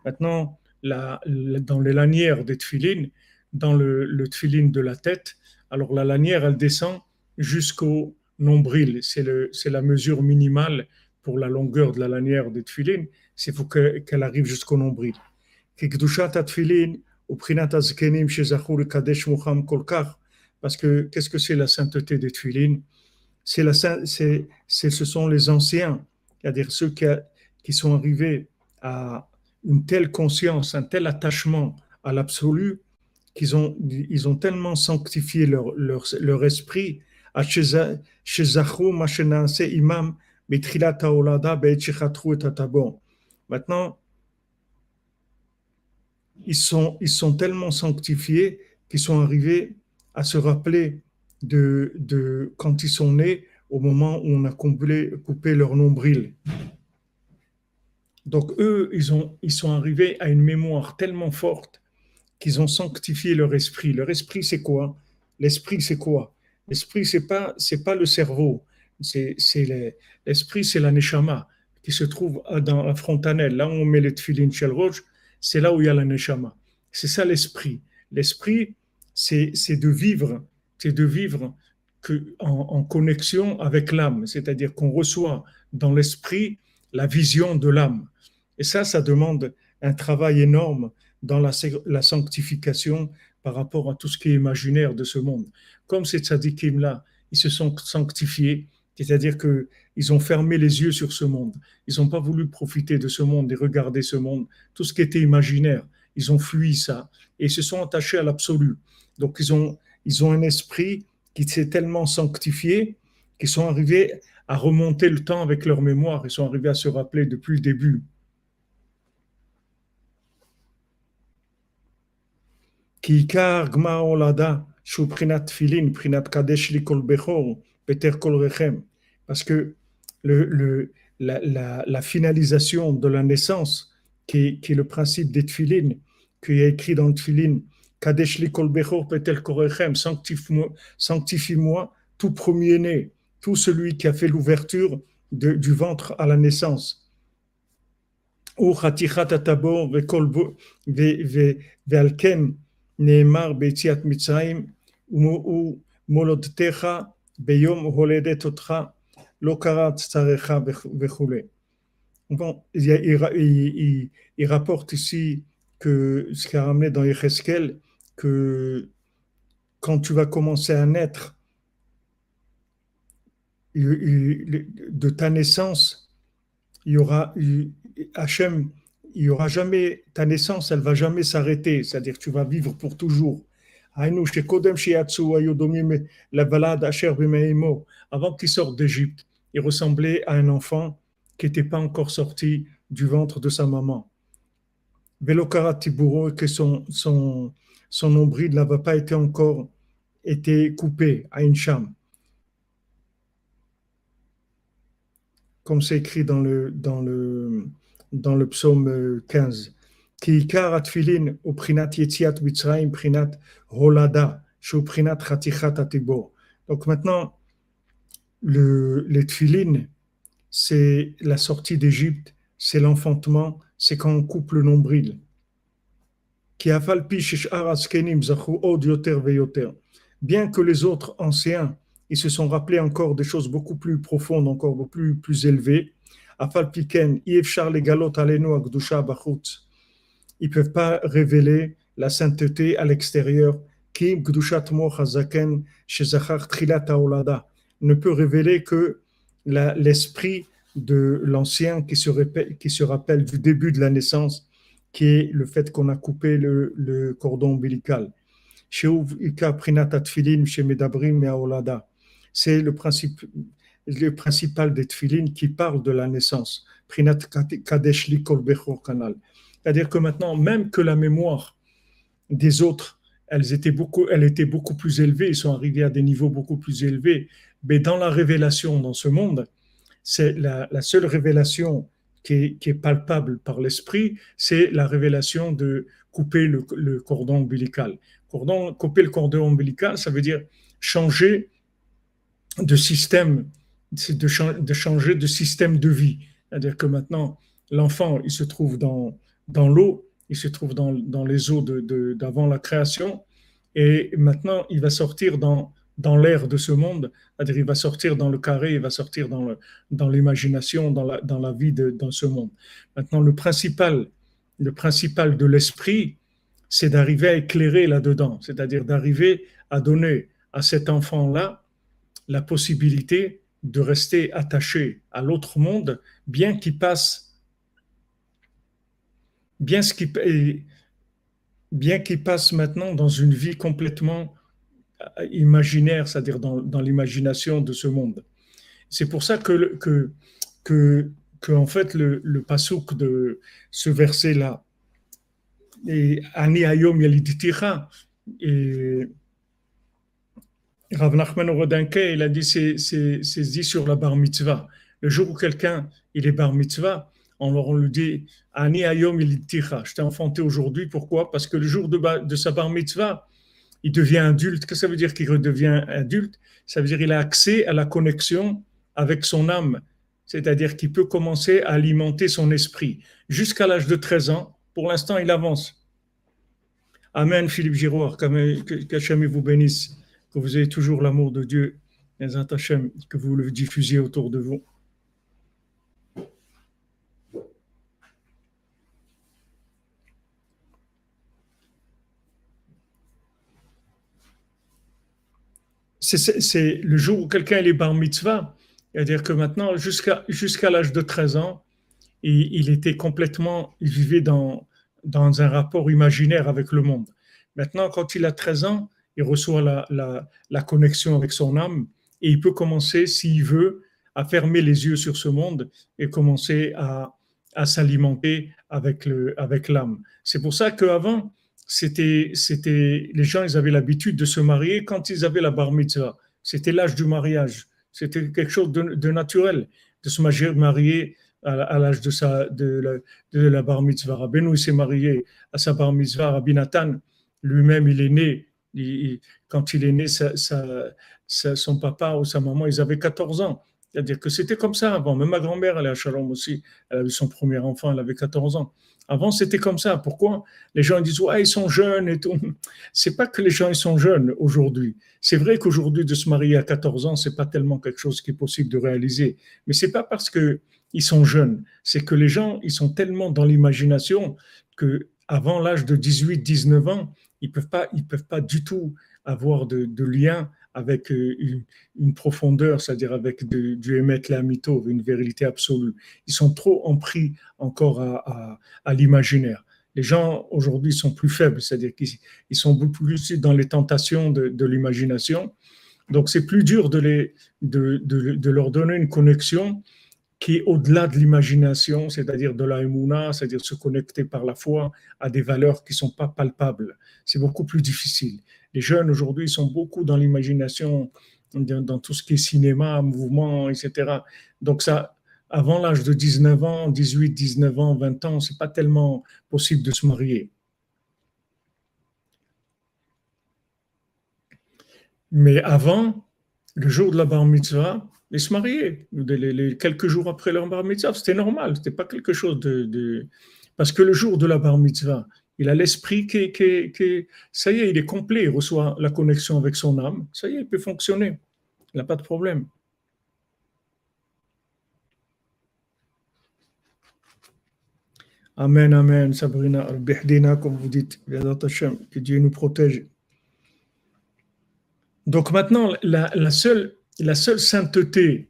Maintenant, dans les lanières des tfilines, dans le, le de la tête. Alors la lanière, elle descend jusqu'au nombril. C'est la mesure minimale pour la longueur de la lanière des tefilin. C'est faut qu'elle arrive jusqu'au nombril. Parce que qu'est-ce que c'est la sainteté des tefilin c'est la, c'est, ce sont les anciens, c'est-à-dire ceux qui, qui sont arrivés à une telle conscience, un tel attachement à l'absolu, qu'ils ont, ils ont tellement sanctifié leur, leur, leur esprit, imam Maintenant, ils sont, ils sont tellement sanctifiés qu'ils sont arrivés à se rappeler de, de quand ils sont nés au moment où on a coupé, leur nombril. Donc eux, ils, ont, ils sont arrivés à une mémoire tellement forte qu'ils ont sanctifié leur esprit. Leur esprit, c'est quoi? L'esprit, c'est quoi? L'esprit, c'est pas, pas le cerveau. C'est, c'est l'esprit, c'est la neshama qui se trouve dans la frontanelle. Là où on met les tefillin shel c'est là où il y a la neshama. C'est ça l'esprit. L'esprit, c'est, de vivre, c'est de vivre que, en, en connexion avec l'âme. C'est-à-dire qu'on reçoit dans l'esprit la vision de l'âme. Et ça, ça demande un travail énorme dans la, la, sanctification par rapport à tout ce qui est imaginaire de ce monde. Comme ces tzadikim-là, ils se sont sanctifiés, c'est-à-dire qu'ils ont fermé les yeux sur ce monde. Ils n'ont pas voulu profiter de ce monde et regarder ce monde. Tout ce qui était imaginaire, ils ont fui ça et se sont attachés à l'absolu. Donc ils ont, un esprit qui s'est tellement sanctifié qu'ils sont arrivés à remonter le temps avec leur mémoire. Ils sont arrivés à se rappeler depuis le début. Peter Kolrechem, parce que la, finalisation de la naissance, qui, est le principe des tfilines, qu'il y écrit dans le tfilin, Kadesh li Peter Kolrechem, sanctifie-moi tout premier-né, tout celui qui a fait l'ouverture du ventre à la naissance. Ou il, rapporte ici que ce qu'il a ramené dans Yerkeskel, que quand tu vas commencer à naître, de ta naissance, il y aura Hachem, il aura jamais ta naissance, elle va jamais s'arrêter. C'est-à-dire, tu vas vivre pour toujours. Avant qu'il sorte d'Égypte, il ressemblait à un enfant qui n'était pas encore sorti du ventre de sa maman. Velokara Tiburo, que son, son, nombril n'avait pas été encore été coupé à une. Comme c'est écrit dans le, dans le, dans le psaume 15. Donc maintenant, le, les tfilin, c'est la sortie d'Égypte, c'est l'enfantement, c'est quand on coupe le nombril. Bien que les autres anciens, ils se sont rappelés encore des choses beaucoup plus profondes, encore beaucoup plus élevées, ils ne peuvent pas révéler la sainteté à l'extérieur. Ne peut révéler que l'esprit de l'ancien qui se, qui rappelle du début de la naissance, qui est le fait qu'on a coupé le, cordon ombilical. C'est le principe le principal des tfilines qui parle de la naissance. C'est-à-dire que maintenant, même que la mémoire des autres, elles étaient beaucoup, elle était beaucoup plus élevée, ils sont arrivés à des niveaux beaucoup plus élevés. Mais dans la révélation dans ce monde, c'est la, seule révélation qui est, palpable par l'esprit, c'est la révélation de couper le, cordon ombilical. Couper le cordon ombilical, ça veut dire changer de système de, changer de système de vie. C'est-à-dire que maintenant, l'enfant, il se trouve dans, dans l'eau, il se trouve dans, les eaux d'avant de, la création, et maintenant, il va sortir dans, l'air de ce monde, c'est-à-dire il va sortir dans le carré, il va sortir dans l'imagination, dans, dans, la, dans la vie de dans ce monde. Maintenant, le principal, le principal de l'esprit, c'est d'arriver à éclairer là-dedans, c'est-à-dire d'arriver à donner à cet enfant-là la possibilité de rester attaché à l'autre monde, bien qu'il passe, bien qu'il passe maintenant dans une vie complètement euh, imaginaire, c'est-à-dire dans, l'imagination de ce monde. C'est pour ça que, que, que, en fait, le, le pasouk de ce verset-là, et Ani Ayom Yaliditira, et Rav Nachman il a dit c'est dit sur la bar mitzvah. Le jour où quelqu'un il est bar mitzvah, on leur lui dit Ani ayom. Je t'ai enfanté aujourd'hui. Pourquoi? Parce que le jour de, de, sa bar mitzvah, il devient adulte. Qu'est-ce que ça veut dire qu'il redevient adulte? Ça veut dire qu'il a accès à la connexion avec son âme. C'est-à-dire qu'il peut commencer à alimenter son esprit. Jusqu'à l'âge de 13 ans, pour l'instant, il avance. Amen, Philippe Giroir, qu'Hachem vous bénisse que vous ayez toujours l'amour de Dieu, que vous le diffusiez autour de vous. C'est le jour où quelqu'un est bar mitzvah, c'est-à-dire que maintenant, jusqu'à l'âge de 13 ans, il, était complètement, il vivait dans, dans un rapport imaginaire avec le monde. Maintenant, quand il a 13 ans, il reçoit la, la, connexion avec son âme et il peut commencer, s'il veut, à fermer les yeux sur ce monde et commencer à, à s'alimenter avec le avec l'âme. C'est pour ça qu'avant, c'était c'était les gens ils avaient l'habitude de se marier quand ils avaient la bar mitzvah. C'était l'âge du mariage. C'était quelque chose de, naturel de se marier à, l'âge de sa de la bar mitzvah. Rabbeinu s'est marié à sa bar mitzvah. Rabbi Nathan lui-même il est né quand il est né, son papa ou sa maman, ils avaient 14 ans. C'est-à-dire que c'était comme ça avant. Même ma grand-mère, elle est à Shalom aussi. Elle a eu son premier enfant, elle avait 14 ans. Avant, c'était comme ça. Pourquoi Les gens disent, ouais, ils sont jeunes et tout. C'est pas que les gens, ils sont jeunes aujourd'hui. C'est vrai qu'aujourd'hui, de se marier à 14 ans, c'est pas tellement quelque chose qui est possible de réaliser. Mais c'est pas parce que ils sont jeunes. C'est que les gens, ils sont tellement dans l'imagination que avant l'âge de 18, 19 ans, ils peuvent pas, ils peuvent pas du tout avoir de, lien avec euh, une, profondeur, c'est-à-dire avec du émettre la mytho, une vérité absolue. Ils sont trop empris encore à, l'imaginaire. Les gens aujourd'hui sont plus faibles, c'est-à-dire qu'ils sont beaucoup plus dans les tentations de, l'imagination. Donc c'est plus dur de, de, leur donner une connexion qui est au-delà de l'imagination, c'est-à-dire de la c'est-à-dire se connecter par la foi à des valeurs qui ne sont pas palpables. C'est beaucoup plus difficile. Les jeunes aujourd'hui sont beaucoup dans l'imagination, dans tout ce qui est cinéma, mouvement, etc. Donc ça, avant l'âge de 19 ans, 18, 19 ans, 20 ans, c'est pas tellement possible de se marier. Mais avant, le jour de la bar mitzvah, ils se mariaient quelques jours après leur bar mitzvah. C'était normal, c'était pas quelque chose de, Parce que le jour de la bar mitzvah, il a l'esprit qui, Ça y est, il est complet, il reçoit la connexion avec son âme. Ça y est, il peut fonctionner. Il n'a pas de problème. Amen, amen, Sabrina, al comme vous dites, que Dieu nous protège. Donc maintenant, la seule sainteté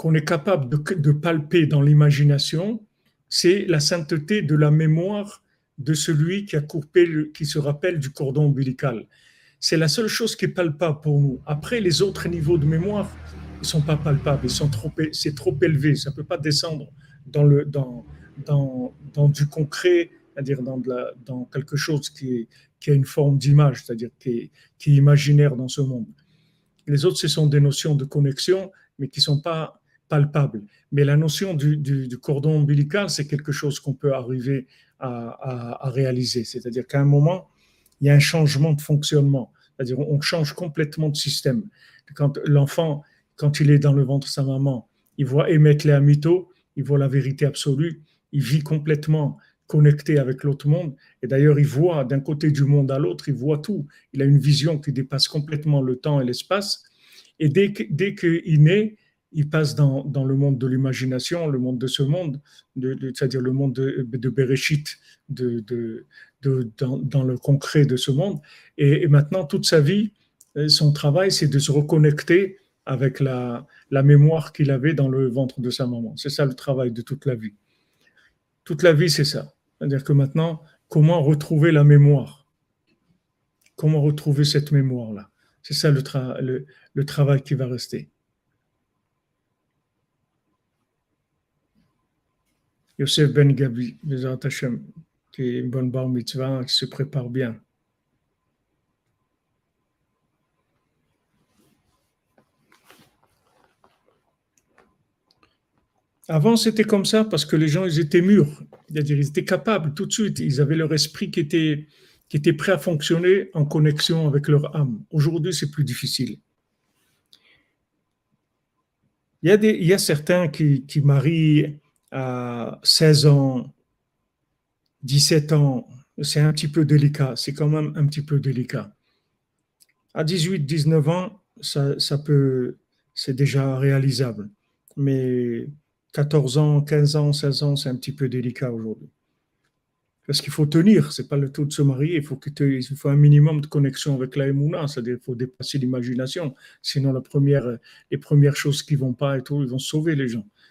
qu'on est capable de, palper dans l'imagination, c'est la sainteté de la mémoire de celui qui a coupé, qui se rappelle du cordon ombilical. C'est la seule chose qui est palpable pour nous. Après, les autres niveaux de mémoire, ils sont pas palpables, ils sont trop, c'est trop élevé, ça peut pas descendre dans le, dans, dans, dans du concret, c'est-à-dire dans, dans quelque chose qui, qui a une forme d'image, c'est-à-dire qui qui est imaginaire dans ce monde. Les autres, ce sont des notions de connexion, mais qui sont pas palpables. Mais la notion du, cordon ombilical, c'est quelque chose qu'on peut arriver à, réaliser. C'est-à-dire qu'à un moment, il y a un changement de fonctionnement. C'est-à-dire on change complètement de système. Quand l'enfant, quand il est dans le ventre de sa maman, il voit émettre les amito, il voit la vérité absolue, il vit complètement connecté avec l'autre monde. Et d'ailleurs, il voit d'un côté du monde à l'autre, il voit tout. Il a une vision qui dépasse complètement le temps et l'espace. Et dès qu'il dès naît, il passe dans, dans le monde de l'imagination, le monde de ce monde, de, c'est-à-dire le monde de, de Bereshit, de, dans, le concret de ce monde. Et, maintenant, toute sa vie, euh, son travail, c'est de se reconnecter avec la, la mémoire qu'il avait dans le ventre de sa maman. C'est ça le travail de toute la vie. Toute la vie, c'est ça. C'est-à-dire que maintenant, comment retrouver la mémoire? Comment retrouver cette mémoire-là? C'est ça le, le, le travail qui va rester. Yosef Ben Gabi, qui est une bonne bar mitzvah, qui se prépare bien. Avant, c'était comme ça parce que les gens, ils étaient mûrs. C'est-à-dire, ils étaient capables tout de suite. Ils avaient leur esprit qui était, qui était prêt à fonctionner en connexion avec leur âme. Aujourd'hui, c'est plus difficile. Il y a, des, il y a certains qui, qui marient à 16 ans, 17 ans, c'est un petit peu délicat, c'est quand même un petit peu délicat. À 18, 19 ans, ça, peut, c'est déjà réalisable. Mais 14 ans, 15 ans, 16 ans, c'est un petit peu délicat aujourd'hui. Parce qu'il faut tenir, c'est pas le tout de se marier, il faut, que il faut un minimum de connexion avec la Emouna, c'est-à-dire qu'il faut dépasser l'imagination. Sinon, les premières choses qui vont pas et tout, ils vont sauver les gens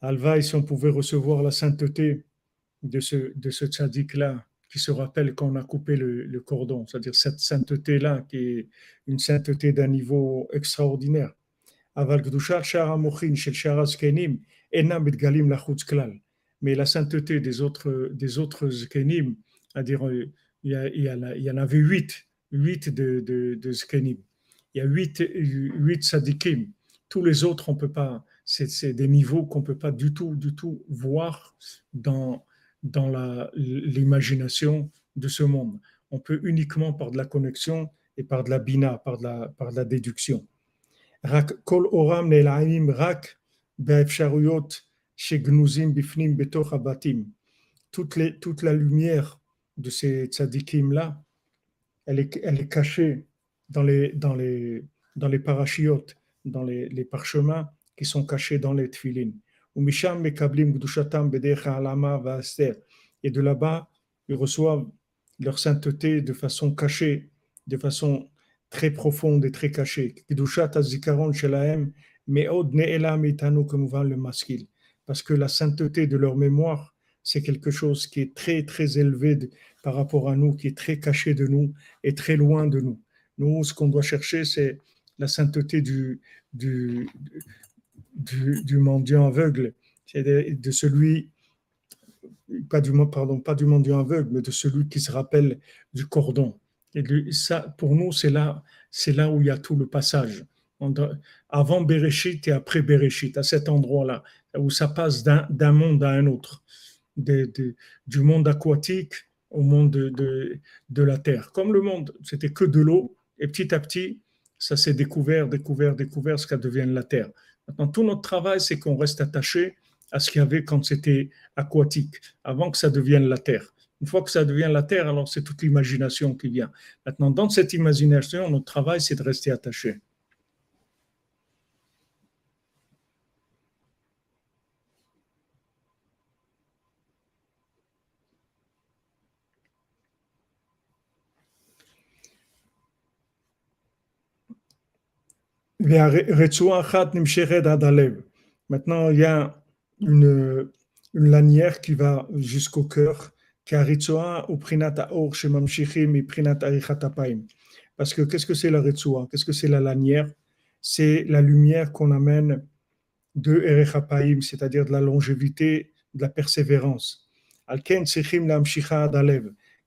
Alvaï, si on pouvait recevoir la sainteté de ce, de ce tzaddik-là, qui se rappelle quand on a coupé le, cordon, c'est-à-dire cette sainteté-là, qui est une sainteté d'un niveau extraordinaire. Mais la sainteté des autres, des autres zkenim, c'est-à-dire il y, il y, en avait huit, huit de, de, zkenim. Il y a huit, huit tzaddikim. Tous les autres, on ne peut pas c'est des niveaux qu'on ne peut pas du tout, du tout voir dans, dans l'imagination de ce monde. On peut uniquement par de la connexion et par de la bina, par de la, par la déduction. toute, toute la lumière de ces tzadikim-là, elle est, elle est cachée dans les, dans les, dans les parachiotes, dans les, les parchemins qui sont cachés dans les tfilin. Et de là-bas, ils reçoivent leur sainteté de façon cachée, de façon très profonde et très cachée. Parce que la sainteté de leur mémoire, c'est quelque chose qui est très, très élevé par rapport à nous, qui est très caché de nous et très loin de nous. Nous, ce qu'on doit chercher, c'est la sainteté du, du, du, mendiant aveugle, de, de, celui, pas du, mendiant aveugle, mais de celui qui se rappelle du cordon. Et ça, pour nous, c'est là, c'est là où il y a tout le passage. Avant Bereshit et après Bereshit, à cet endroit-là, où ça passe d'un monde à un autre, du monde aquatique au monde de, la terre. Comme le monde, c'était que de l'eau, et petit à petit, ça s'est découvert, découvert, découvert, ce qu'elle devient la terre. Maintenant, tout notre travail, c'est qu'on reste attaché à ce qu'il y avait quand c'était aquatique, avant que ça devienne la terre. Une fois que ça devient la terre, alors c'est toute l'imagination qui vient. Maintenant, dans cette imagination, notre travail, c'est de rester attaché. Maintenant, il y a une, lanière qui va jusqu'au cœur, parce que qu'est-ce que c'est la Retsua Qu'est-ce que c'est la lanière? C'est la lumière qu'on amène de Erechapaim, c'est-à-dire de la longévité, de la persévérance.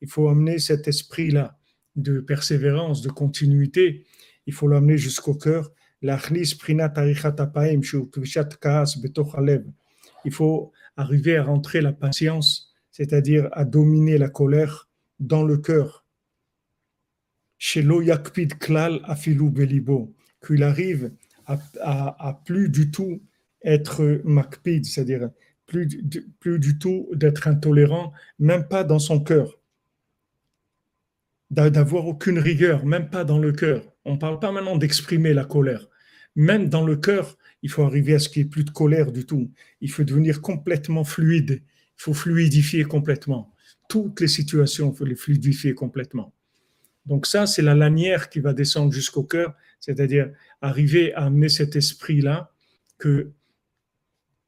Il faut amener cet esprit-là de persévérance, de continuité, il faut l'amener jusqu'au cœur il faut arriver à rentrer la patience, c'est-à-dire à dominer la colère dans le cœur. Shelo yakpid klal afilu belibo, qu'il arrive à, plus du tout être makpid, c'est-à-dire plus, plus du tout d'être intolérant, même pas dans son cœur, d'avoir aucune rigueur, même pas dans le cœur. On ne parle pas maintenant d'exprimer la colère. Même dans le cœur, il faut arriver à ce qu'il n'y ait plus de colère du tout. Il faut devenir complètement fluide. Il faut fluidifier complètement. Toutes les situations, il faut les fluidifier complètement. Donc ça, c'est la lanière qui va descendre jusqu'au cœur, c'est-à-dire arriver à amener cet esprit-là que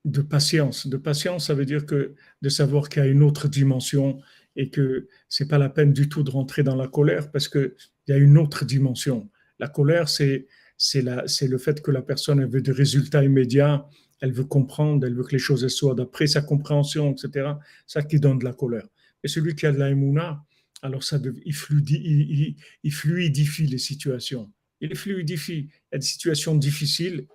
de patience. De patience, ça veut dire que de savoir qu'il y a une autre dimension et que c'est pas la peine du tout de rentrer dans la colère parce que il y a une autre dimension. La colère, c'est c'est le fait que la personne elle veut des résultats immédiats, elle veut comprendre, elle veut que les choses soient d'après sa compréhension, etc. Ça qui donne de la colère. Et celui qui a de la émouna, alors ça il, fluidifie, il, fluidifie les situations. Il les fluidifie. Il y a des situations difficiles,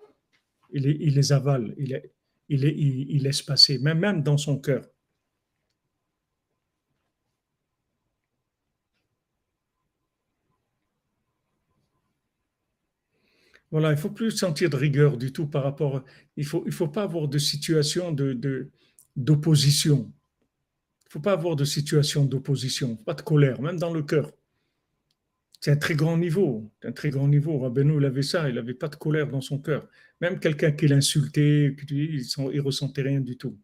il les, les avale, il, il, il, laisse passer, même, même dans son cœur. Voilà, il faut plus sentir de rigueur du tout par rapport. Il faut, il faut pas avoir de situation de, d'opposition. il ne faut pas avoir de situation d'opposition, pas de colère, même dans le cœur. C'est un très grand niveau, un très grand niveau. Il avait ça, il n'avait pas de colère dans son cœur. Même quelqu'un qui l'insultait, il ne ressentait rien du tout.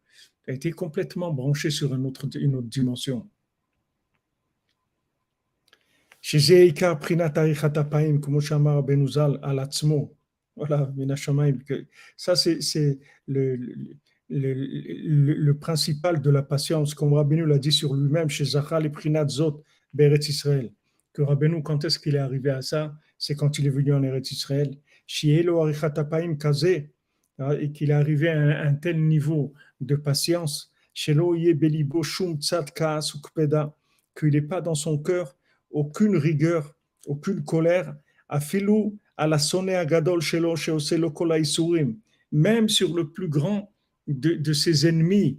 Il a été complètement branché sur une autre dimension. Voilà, ça c'est le, le, le, principal de la patience, comme Rabbeinu l'a dit sur lui-même, chez Zachal et Prinat Zot, Beret Israël. Que Rabbeinu, quand est-ce qu'il est arrivé à ça? C'est quand il est venu en Eretz Israël. Hein, et qu'il est arrivé à un, tel niveau de patience, qu'il n'est pas dans son cœur aucune rigueur, aucune colère, afilou à la sonné gadol shelo même sur le plus grand de, ses ennemis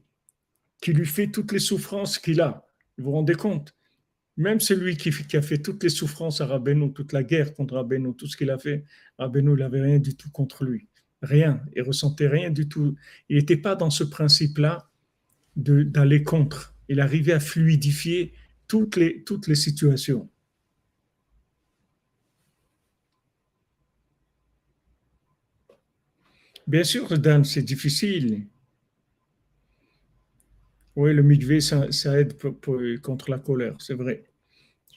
qui lui fait toutes les souffrances qu'il a. Vous vous rendez compte? Même celui qui, qui, a fait toutes les souffrances à Rabbeinu, toute la guerre contre Rabbeinu, tout ce qu'il a fait, Rabbeinu n'avait rien du tout contre lui. Rien. Il ressentait rien du tout. Il n'était pas dans ce principe-là d'aller contre. Il arrivait à fluidifier toutes les, situations. Bien sûr, Dan, c'est difficile. Oui, le mikvé, ça, aide contre la colère, c'est vrai.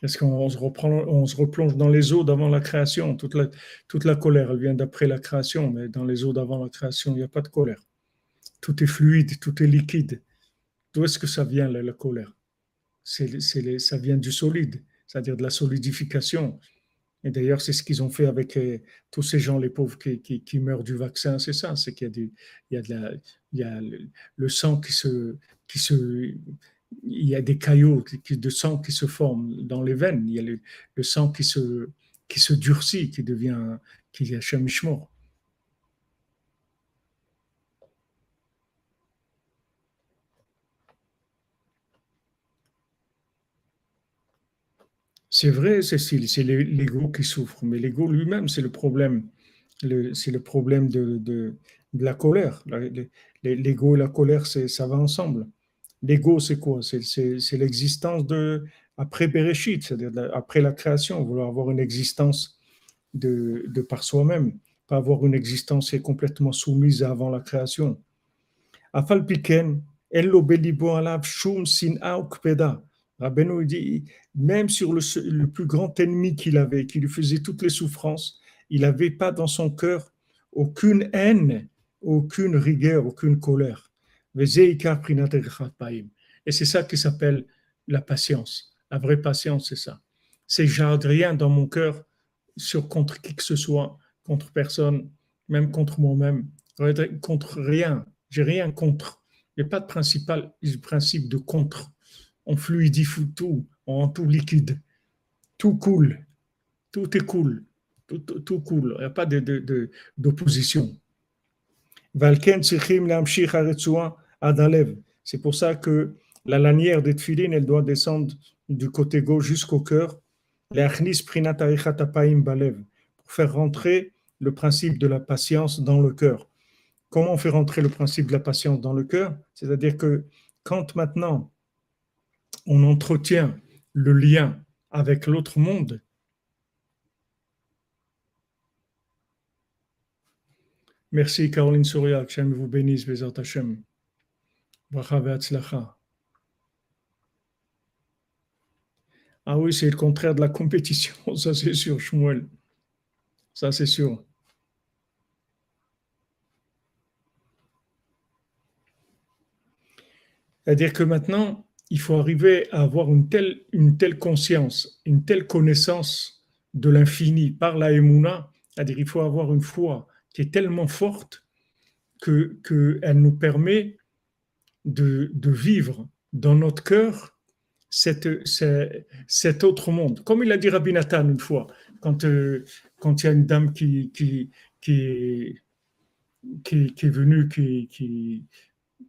Parce qu'on se, on se replonge dans les eaux d'avant la création. Toute la, colère, vient d'après la création, mais dans les eaux d'avant la création, il n'y a pas de colère. Tout est fluide, tout est liquide. D'où est-ce que ça vient, la colère? C'est, ça vient du solide, c'est-à-dire de la solidification. Et d'ailleurs, c'est ce qu'ils ont fait avec euh, tous ces gens, les pauvres qui, qui, meurent du vaccin, c'est ça, c'est qu'il y a, du, il y a, de la, il y a le, sang qui se, qui se, il y a des caillots de sang qui se forment dans les veines, il y a le, sang qui se, qui se durcit, qui devient, qui est chemichement. C'est vrai, Cécile, c'est l'ego qui souffre, mais l'ego lui-même, c'est le problème. C'est le problème de, la colère. L'ego et la colère, ça va ensemble. L'ego, c'est quoi? C'est l'existence de après Bereshit, c'est-à-dire après la création, vouloir avoir une existence de, par soi-même, pas avoir une existence est complètement soumise avant la création. Afal piken, belibo alav shum sin ukpeda. Rabbeinu dit, même sur le, plus grand ennemi qu'il avait, qui lui faisait toutes les souffrances, il n'avait pas dans son cœur aucune haine, aucune rigueur, aucune colère. Et c'est ça qui s'appelle la patience. La vraie patience, c'est ça. C'est j'ai rien dans mon cœur sur contre qui que ce soit, contre personne, même contre moi-même, contre rien. J'ai rien contre. Il n'y pas de principal, principe de contre on fluidifie tout, on tout liquide. Tout coule. Tout est cool. Tout, tout, cool. Il n'y a pas d'opposition. C'est pour ça que la lanière de Tfilin, elle doit descendre du côté gauche jusqu'au cœur. Pour faire rentrer le principe de la patience dans le cœur. comment on fait rentrer le principe de la patience dans le cœur? C'est-à-dire que quand maintenant on entretient le lien avec l'autre monde, Merci Caroline Souria, que vous bénisse, Bézat Hashem. Ah oui, c'est le contraire de la compétition, ça c'est sûr, Shmuel. Ça c'est sûr. C'est-à-dire que maintenant, il faut arriver à avoir une telle, conscience, une telle connaissance de l'infini par la Emouna, c'est-à-dire il faut avoir une foi qui est tellement forte qu'elle que nous permet de, vivre dans notre cœur cette, cet autre monde. Comme il a dit Rabbi Nathan une fois, quand, euh, il y a une dame qui, qui, qui, qui, est venue, qui,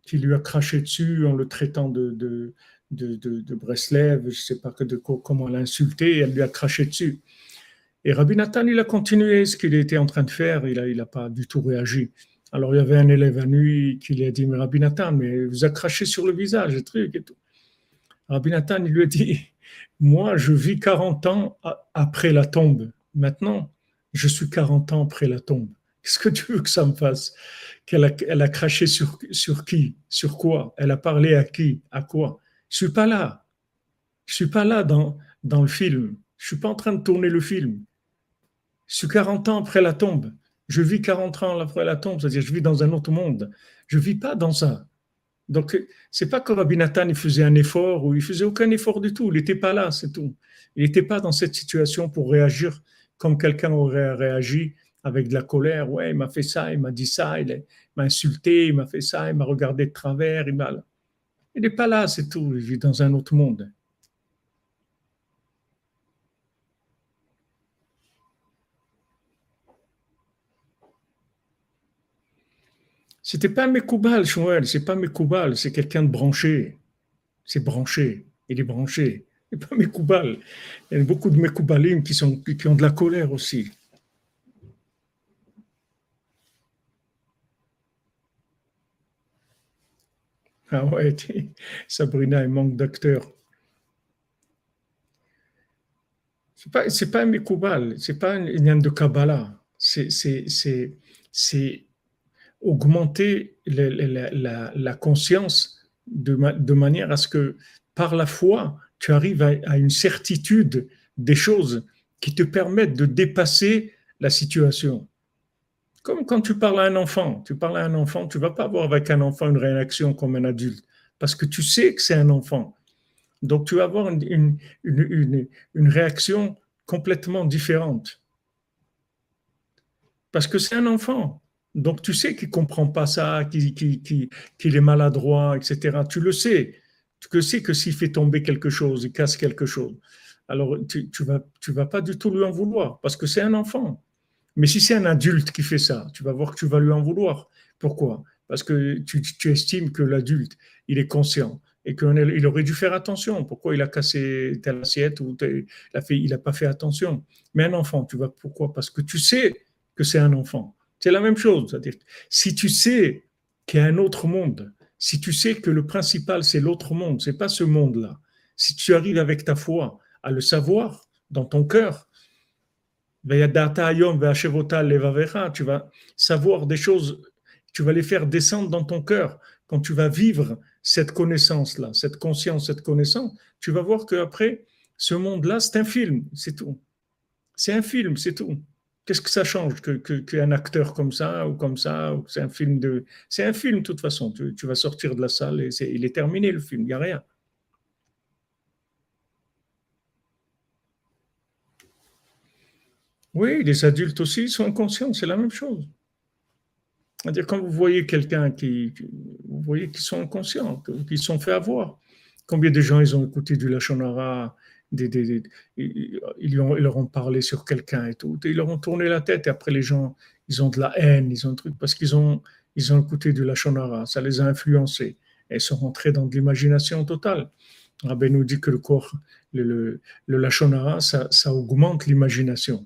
qui, lui a craché dessus en le traitant de, de, de, de Breslev, je ne sais pas que de comment l'a insulté, elle lui a craché dessus. Et Rabbi Nathan, il a continué ce qu'il était en train de faire, il n'a il a pas du tout réagi. Alors il y avait un élève à nuit qui lui a dit, mais Rabbi Nathan, mais vous a craché sur le visage, et truc et tout. Rabbi Nathan, il lui a dit, moi je vis 40 ans après la tombe. Maintenant, je suis 40 ans après la tombe. Qu'est-ce que tu veux que ça me fasse? Qu'elle a, craché sur, qui? Sur quoi? Elle a parlé à qui? À quoi? Je suis pas là. Je suis pas là dans, le film. Je suis pas en train de tourner le film. Je suis 40 ans après la tombe. Je vis 40 ans après la tombe, c'est-à-dire je vis dans un autre monde. Je vis pas dans ça. Donc, c'est pas que Rabbi il faisait un effort ou il faisait aucun effort du tout. Il n'était pas là, c'est tout. Il n'était pas dans cette situation pour réagir comme quelqu'un aurait réagi avec de la colère. Ouais, il m'a fait ça, il m'a dit ça, il m'a insulté, il m'a fait ça, il m'a regardé de travers. Il n'est pas là, c'est tout. Il vit dans un autre monde. C'était pas Mekoubal, Shmuel, c'est pas Mekoubal, c'est quelqu'un de branché. C'est branché, il est branché. C'est pas Mekoubal. Il y a beaucoup de Mekoubalim qui, qui ont de la colère aussi. Ah ouais, Sabrina, il manque d'acteurs. C'est pas, pas un Mekoubal, c'est pas un lien de Kabbalah. C'est augmenter la, conscience de, de, manière à ce que par la foi, tu arrives à, une certitude des choses qui te permettent de dépasser la situation. Comme quand tu parles à un enfant, tu parles à un enfant, tu vas pas avoir avec un enfant une réaction comme un adulte, parce que tu sais que c'est un enfant. Donc tu vas avoir une, réaction complètement différente. Parce que c'est un enfant. Donc tu sais qu'il ne comprend pas ça, qu'il est maladroit, etc. Tu le sais. Tu sais que s'il fait tomber quelque chose, il casse quelque chose. Alors tu ne tu vas pas du tout lui en vouloir parce que c'est un enfant. Mais si c'est un adulte qui fait ça, tu vas voir que tu vas lui en vouloir. Pourquoi? Parce que tu, estimes que l'adulte, il est conscient et qu'il aurait dû faire attention. Pourquoi il a cassé telle assiette ou il n'a pas fait attention? Mais un enfant, tu vas pourquoi? Parce que tu sais que c'est un enfant. C'est la même chose. Si tu sais qu'il y a un autre monde, si tu sais que le principal, c'est l'autre monde, c'est pas ce monde-là, si tu arrives avec ta foi à le savoir dans ton cœur, tu vas savoir des choses, tu vas les faire descendre dans ton cœur. Quand tu vas vivre cette connaissance-là, cette conscience, cette connaissance, tu vas voir qu'après, ce monde-là, c'est un film, c'est tout. C'est un film, c'est tout. Qu'est-ce que ça change qu'un que, acteur comme ça ou comme ça ou c'est un film de c'est un film de toute façon. Tu, vas sortir de la salle et il est terminé le film. Il n'y a rien. Oui, les adultes aussi sont inconscients. C'est la même chose. C'est-à-dire quand vous voyez quelqu'un qui, vous voyez qu'ils sont inconscients, qu'ils sont fait avoir. Combien de gens ils ont écouté du Lachonara ils, leur ont parlé sur quelqu'un et tout. ils leur ont tourné la tête. Et après, les gens, ils ont de la haine, ils ont un truc parce qu'ils ont, ils ont écouté du Lachonara. Ça les a influencés. Et sont rentrés dans de l'imagination totale. Rabbi nous dit que le corps, le, le, Lachonara, ça augmente l'imagination.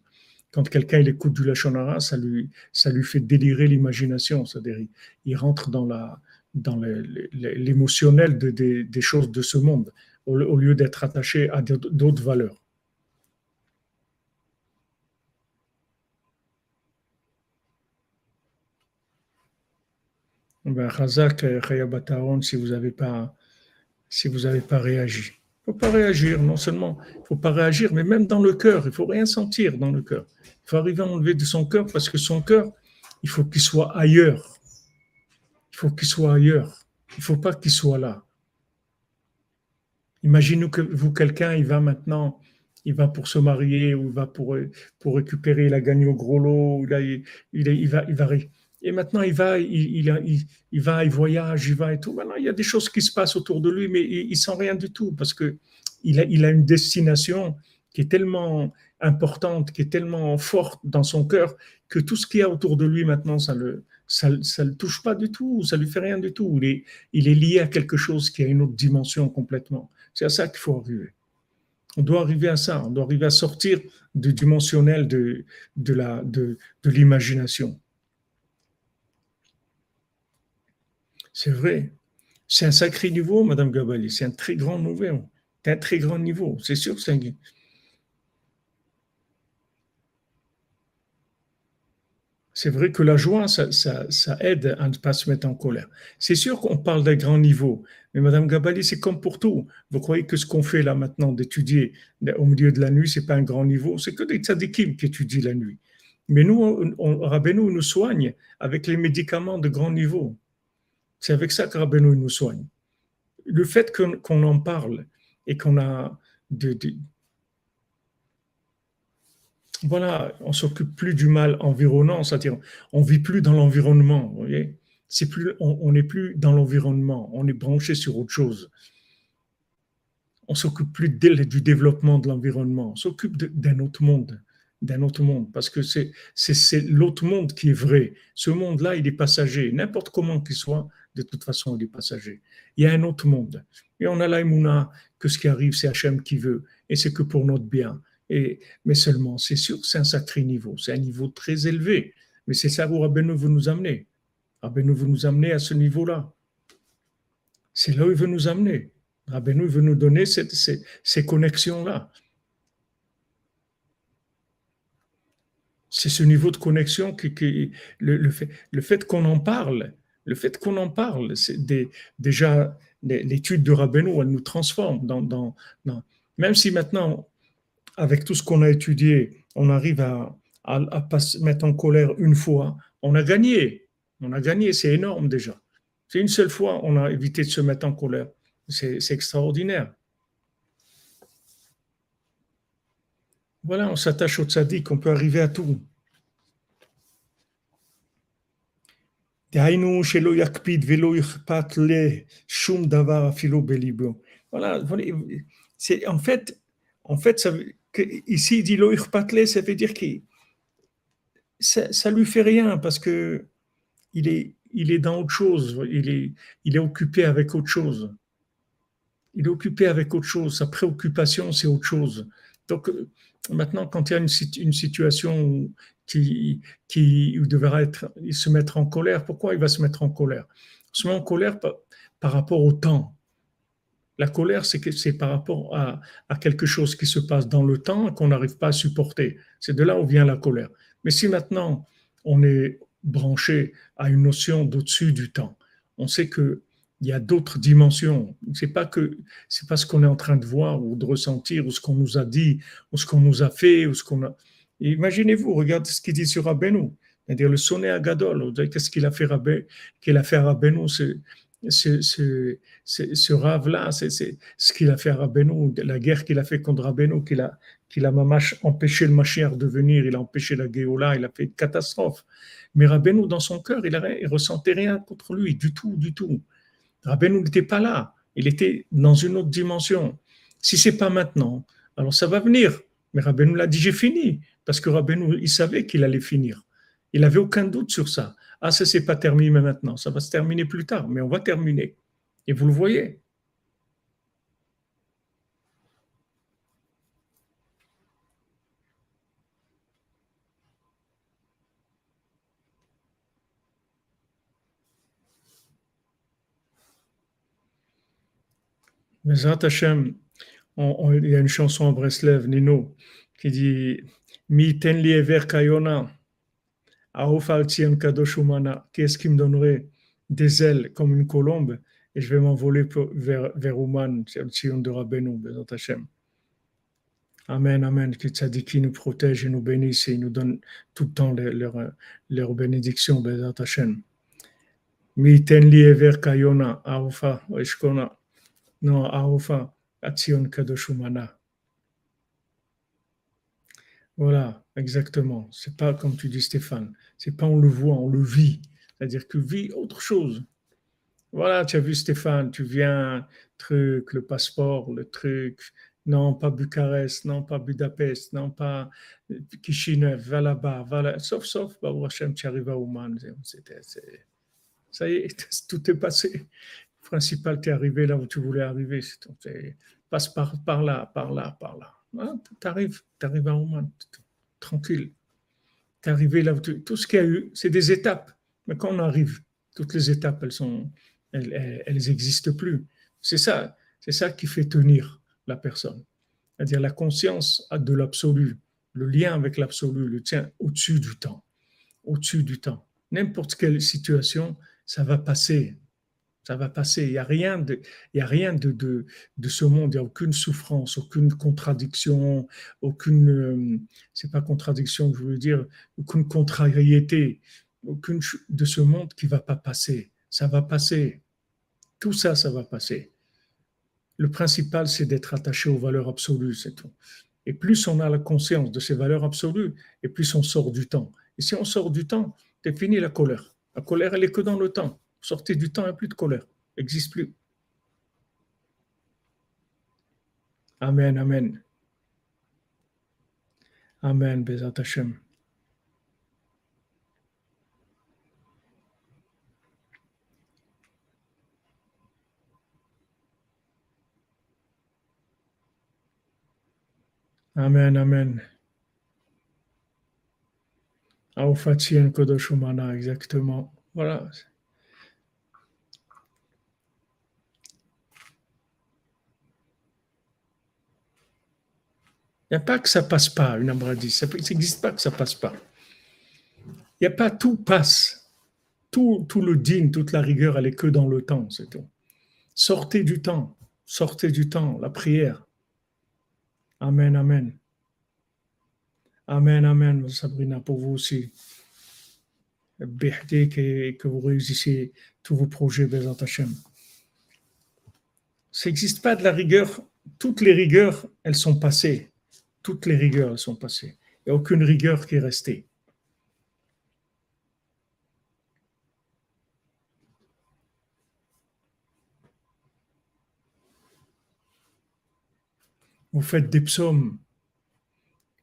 Quand quelqu'un il écoute du Lachonara, ça lui, ça lui fait délirer l'imagination. C'est-à-dire, il, rentre dans la dans l'émotionnel des choses de ce monde, au lieu d'être attaché à d'autres valeurs. ben, Razak si vous n'avez pas, si vous pas réagi. Il ne faut pas réagir, non seulement il ne faut pas réagir, mais même dans le cœur, il ne faut rien sentir dans le cœur. Il faut arriver à enlever de son cœur parce que son cœur, il faut qu'il soit ailleurs. Il faut qu'il soit ailleurs. Il ne faut pas qu'il soit là. Imaginez que vous, quelqu'un, il va maintenant, il va pour se marier ou il va pour, récupérer, il a gagné au gros lot, il, il, il, va, il va et maintenant, il va, il, va, il voyage, il va et tout. Maintenant, il y a des choses qui se passent autour de lui, mais il, ne sent rien du tout parce que il a, une destination qui est tellement importante, qui est tellement forte dans son cœur que tout ce qu'il y a autour de lui maintenant, ça le, ça, le touche pas du tout, ça lui fait rien du tout. Il est, lié à quelque chose qui a une autre dimension complètement. C'est à ça qu'il faut arriver. On doit arriver à ça. On doit arriver à sortir du dimensionnel de, de de C'est vrai. C'est un sacré niveau, Madame Gabali. C'est un très grand niveau. C'est un très grand niveau. C'est sûr, c'est un... C'est vrai que la joie, ça, aide à ne pas se mettre en colère. C'est sûr qu'on parle d'un grand niveau, mais Madame Gabali, c'est comme pour tout. Vous croyez que ce qu'on fait là maintenant, d'étudier au milieu de la nuit, c'est pas un grand niveau, c'est que des tzadikim qui étudient la nuit. Mais nous, on, nous soigne avec les médicaments de grand niveau. C'est avec ça que Rabbeinu nous soigne. Le fait qu'on en parle et qu'on a voilà, on s'occupe plus du mal environnant, c'est-à-dire on vit plus dans l'environnement, on n'est plus dans l'environnement, on est branché sur autre chose. On s'occupe plus du développement de l'environnement, on s'occupe d'un autre monde d'un autre monde, parce que c'est l'autre monde qui est vrai. Ce monde-là, il est passager. N'importe comment qu'il soit, de toute façon, il est passager. Il y a un autre monde. Et on a l'aïmouna que ce qui arrive, c'est Hachem qui veut, et c'est que pour notre bien. Et, mais seulement, c'est sûr, c'est un sacré niveau, c'est un niveau très élevé. Mais c'est ça où Rabbeinu veut nous amener. Rabbeinu veut nous amener à ce niveau-là. C'est là où il veut nous amener. Rabbeinu veut nous donner ces, ces connexions-là. C'est ce niveau de connexion qui, le, fait, qu'on en parle, le fait qu'on en parle, c'est déjà l'étude de Rabbeinu, elle nous transforme dans, même si maintenant, avec tout ce qu'on a étudié, on arrive à, à, pas se mettre en colère une fois, on a gagné. On a gagné, c'est énorme déjà. C'est une seule fois, on a évité de se mettre en colère. C'est extraordinaire. Voilà, on s'attache au tzaddik, on peut arriver à tout. Voilà, c'est en fait, en fait, ici il dit ça veut dire que ça, ça lui fait rien parce que il est, il est dans autre chose, il est, il est occupé avec autre chose. Il est occupé avec autre chose, sa préoccupation c'est autre chose. Donc Maintenant, quand il y a une, situation qui, qui devra être, se mettre en colère, pourquoi il va se mettre en colère? Il se met en colère par, rapport au temps. La colère, c'est, c'est par rapport à, quelque chose qui se passe dans le temps qu'on n'arrive pas à supporter. C'est de là où vient la colère. Mais si maintenant on est branché à une notion d'au-dessus du temps, on sait que il y a d'autres dimensions. C'est pas que c'est pas ce qu'on est en train de voir ou de ressentir ou ce qu'on nous a dit ou ce qu'on nous a fait ou ce qu'on a. Imaginez-vous, regardez ce qu'il dit sur Rabbeinu, c'est-à-dire le sonnet à Gadol. Qu'est-ce qu'il a fait qu'il a fait à Rabbeinu, ce, ce, ce, ce rave-là, c'est ce qu'il a fait à Rabbeinu, la guerre qu'il a fait contre Rabbeinu, qu'il a, qu'il a empêché le Mashiach de venir, il a empêché la Géola, il a fait une catastrophe. Mais Rabbeinu, dans son cœur, il, ne ressentait rien contre lui, du tout, du tout. Rabbeinu n'était pas là. Il était dans une autre dimension. Si c'est pas maintenant, alors ça va venir. Mais Rabbeinu l'a dit, j'ai fini. Parce que Rabbeinu, il savait qu'il allait finir. Il n'avait aucun doute sur ça. Ah, ça, c'est pas terminé maintenant. Ça va se terminer plus tard. Mais on va terminer. Et vous le voyez. Hashem, il y a une chanson à Breslev, Nino, qui dit Mi ten li ever kayona, kadoshumana, qu'est-ce qui me donnerait des ailes comme une colombe et je vais m'envoler vers, vers Ouman, Tzion de Rabbeinu, Bezrat Hashem. Amen, Amen. Que Tzadiki nous protège et nous bénisse et nous donne tout le temps leur, leur, bénédiction, Bezrat Hashem. Mi ten li ever kayona, aofa, eshkona. Non, aofa, atzion kadoshumana. Voilà, exactement. C'est pas comme tu dis Stéphane. C'est pas on le voit, on le vit. C'est-à-dire que vit autre chose. Voilà, tu as vu Stéphane, tu viens, truc, le passeport, le truc. Non, pas Bucarest, non, pas Budapest, non, pas Kishinev, va là-bas, va là. Sauf, sauf, bah, Hachem, tu arrives à Ouman. Ça y est, tout est passé. Principal, tu es arrivé là où tu voulais arriver. Passe par, par là, par là, par là. tu arrives, tu arrives à Ouman, tranquille. Tu es arrivé là où Tout ce qu'il y a eu, c'est des étapes. Mais quand on arrive, toutes les étapes, elles sont, elles, elles, existent plus. C'est ça, c'est ça qui fait tenir la personne. C'est-à-dire la conscience de l'absolu, le lien avec l'absolu, le tient au-dessus du temps, au-dessus du temps. N'importe quelle situation, ça va passer. Ça va passer. Il n'y a rien, de, de, de, ce monde. Il n'y a aucune souffrance, aucune contradiction, aucune. Euh, c'est pas contradiction je veux dire, aucune contrariété, aucune de ce monde qui va pas passer. Ça va passer. Tout ça, ça va passer. Le principal, c'est d'être attaché aux valeurs absolues, c'est tout. Et plus on a la conscience de ces valeurs absolues, et plus on sort du temps. Et si on sort du temps, c'est fini la colère. La colère, elle est que dans le temps. Sortez du temps, il n'y a plus de colère. N'existe plus. Amen, amen. Amen, Bezat Hashem. Amen, Amen. Aoufatien Kodoshumana, exactement. Voilà. Il n'y a pas que ça passe pas, une ambradie. Ça n'existe pas que ça passe pas. Il n'y a pas tout passe. Tout, le digne, toute la rigueur, elle est que dans le temps, c'est tout. Sortez du temps. Sortez du temps, la prière. Amen, amen. Amen, amen, Sabrina, pour vous aussi. Que, que vous réussissiez tous vos projets. Ça n'existe pas de la rigueur. Toutes les rigueurs, elles sont passées. Toutes les rigueurs, sont passées. Il n'y a aucune rigueur qui est restée. Vous faites des psaumes.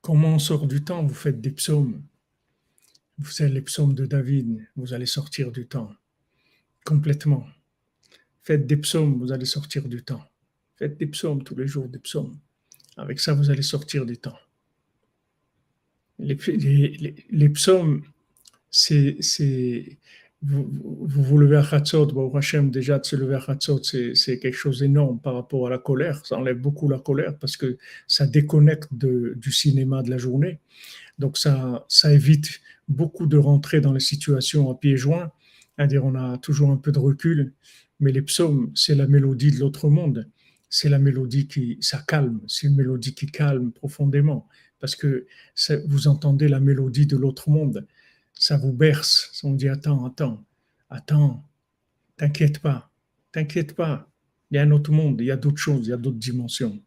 Comment on sort du temps Vous faites des psaumes. Vous faites les psaumes de David. Vous allez sortir du temps. Complètement. Faites des psaumes, vous allez sortir du temps. Faites des psaumes tous les jours, des psaumes. Avec ça, vous allez sortir du temps. Les, psaumes, c'est vous, vous vous levez à Chatzot, bon, Hachem, déjà de se lever à Chatzot, c'est quelque chose d'énorme par rapport à la colère. Ça enlève beaucoup la colère parce que ça déconnecte du cinéma de la journée. Donc ça, ça évite beaucoup de rentrer dans les situations à pieds joints. C'est-à-dire, on a toujours un peu de recul, mais les psaumes, c'est la mélodie de l'autre monde. C'est la mélodie qui, calme, c'est une mélodie qui calme profondément parce que vous entendez la mélodie de l'autre monde ça vous berce. On dit attends, attends, attends, t'inquiète pas, t'inquiète pas. Il y a un autre monde, il y a d'autres choses, il y a d'autres dimensions.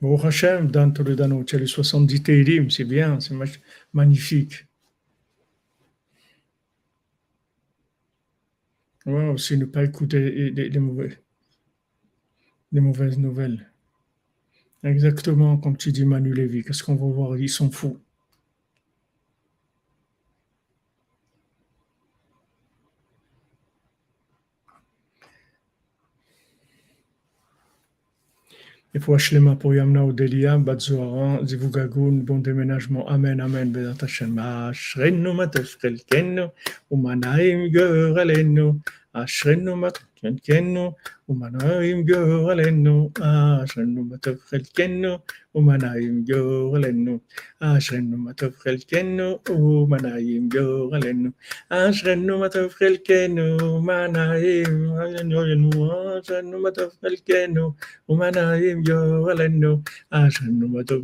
Bon, Hachem, dans Toledano, tu as les 70 Teilim, c'est bien, c'est magnifique. Wow, aussi ne pas écouter des mauvaises nouvelles. Exactement comme tu dis Manu Lévy. Qu'est-ce qu'on va voir? Ils sont fous. Et pour Yamna Odelia, Batzoaran, Zivugagun, bon déménagement. Amen, Amen, Bezat Hashem. Ashrenu mataf chelkenu, umanaim geralenu. Ashrenu mataf chelkenu, umanaim geralenu. Ashrenu mataf chelkenu, umanaim geralenu. Ashrenu mataf chelkenu, umanaim geralenu. Ashrenu mataf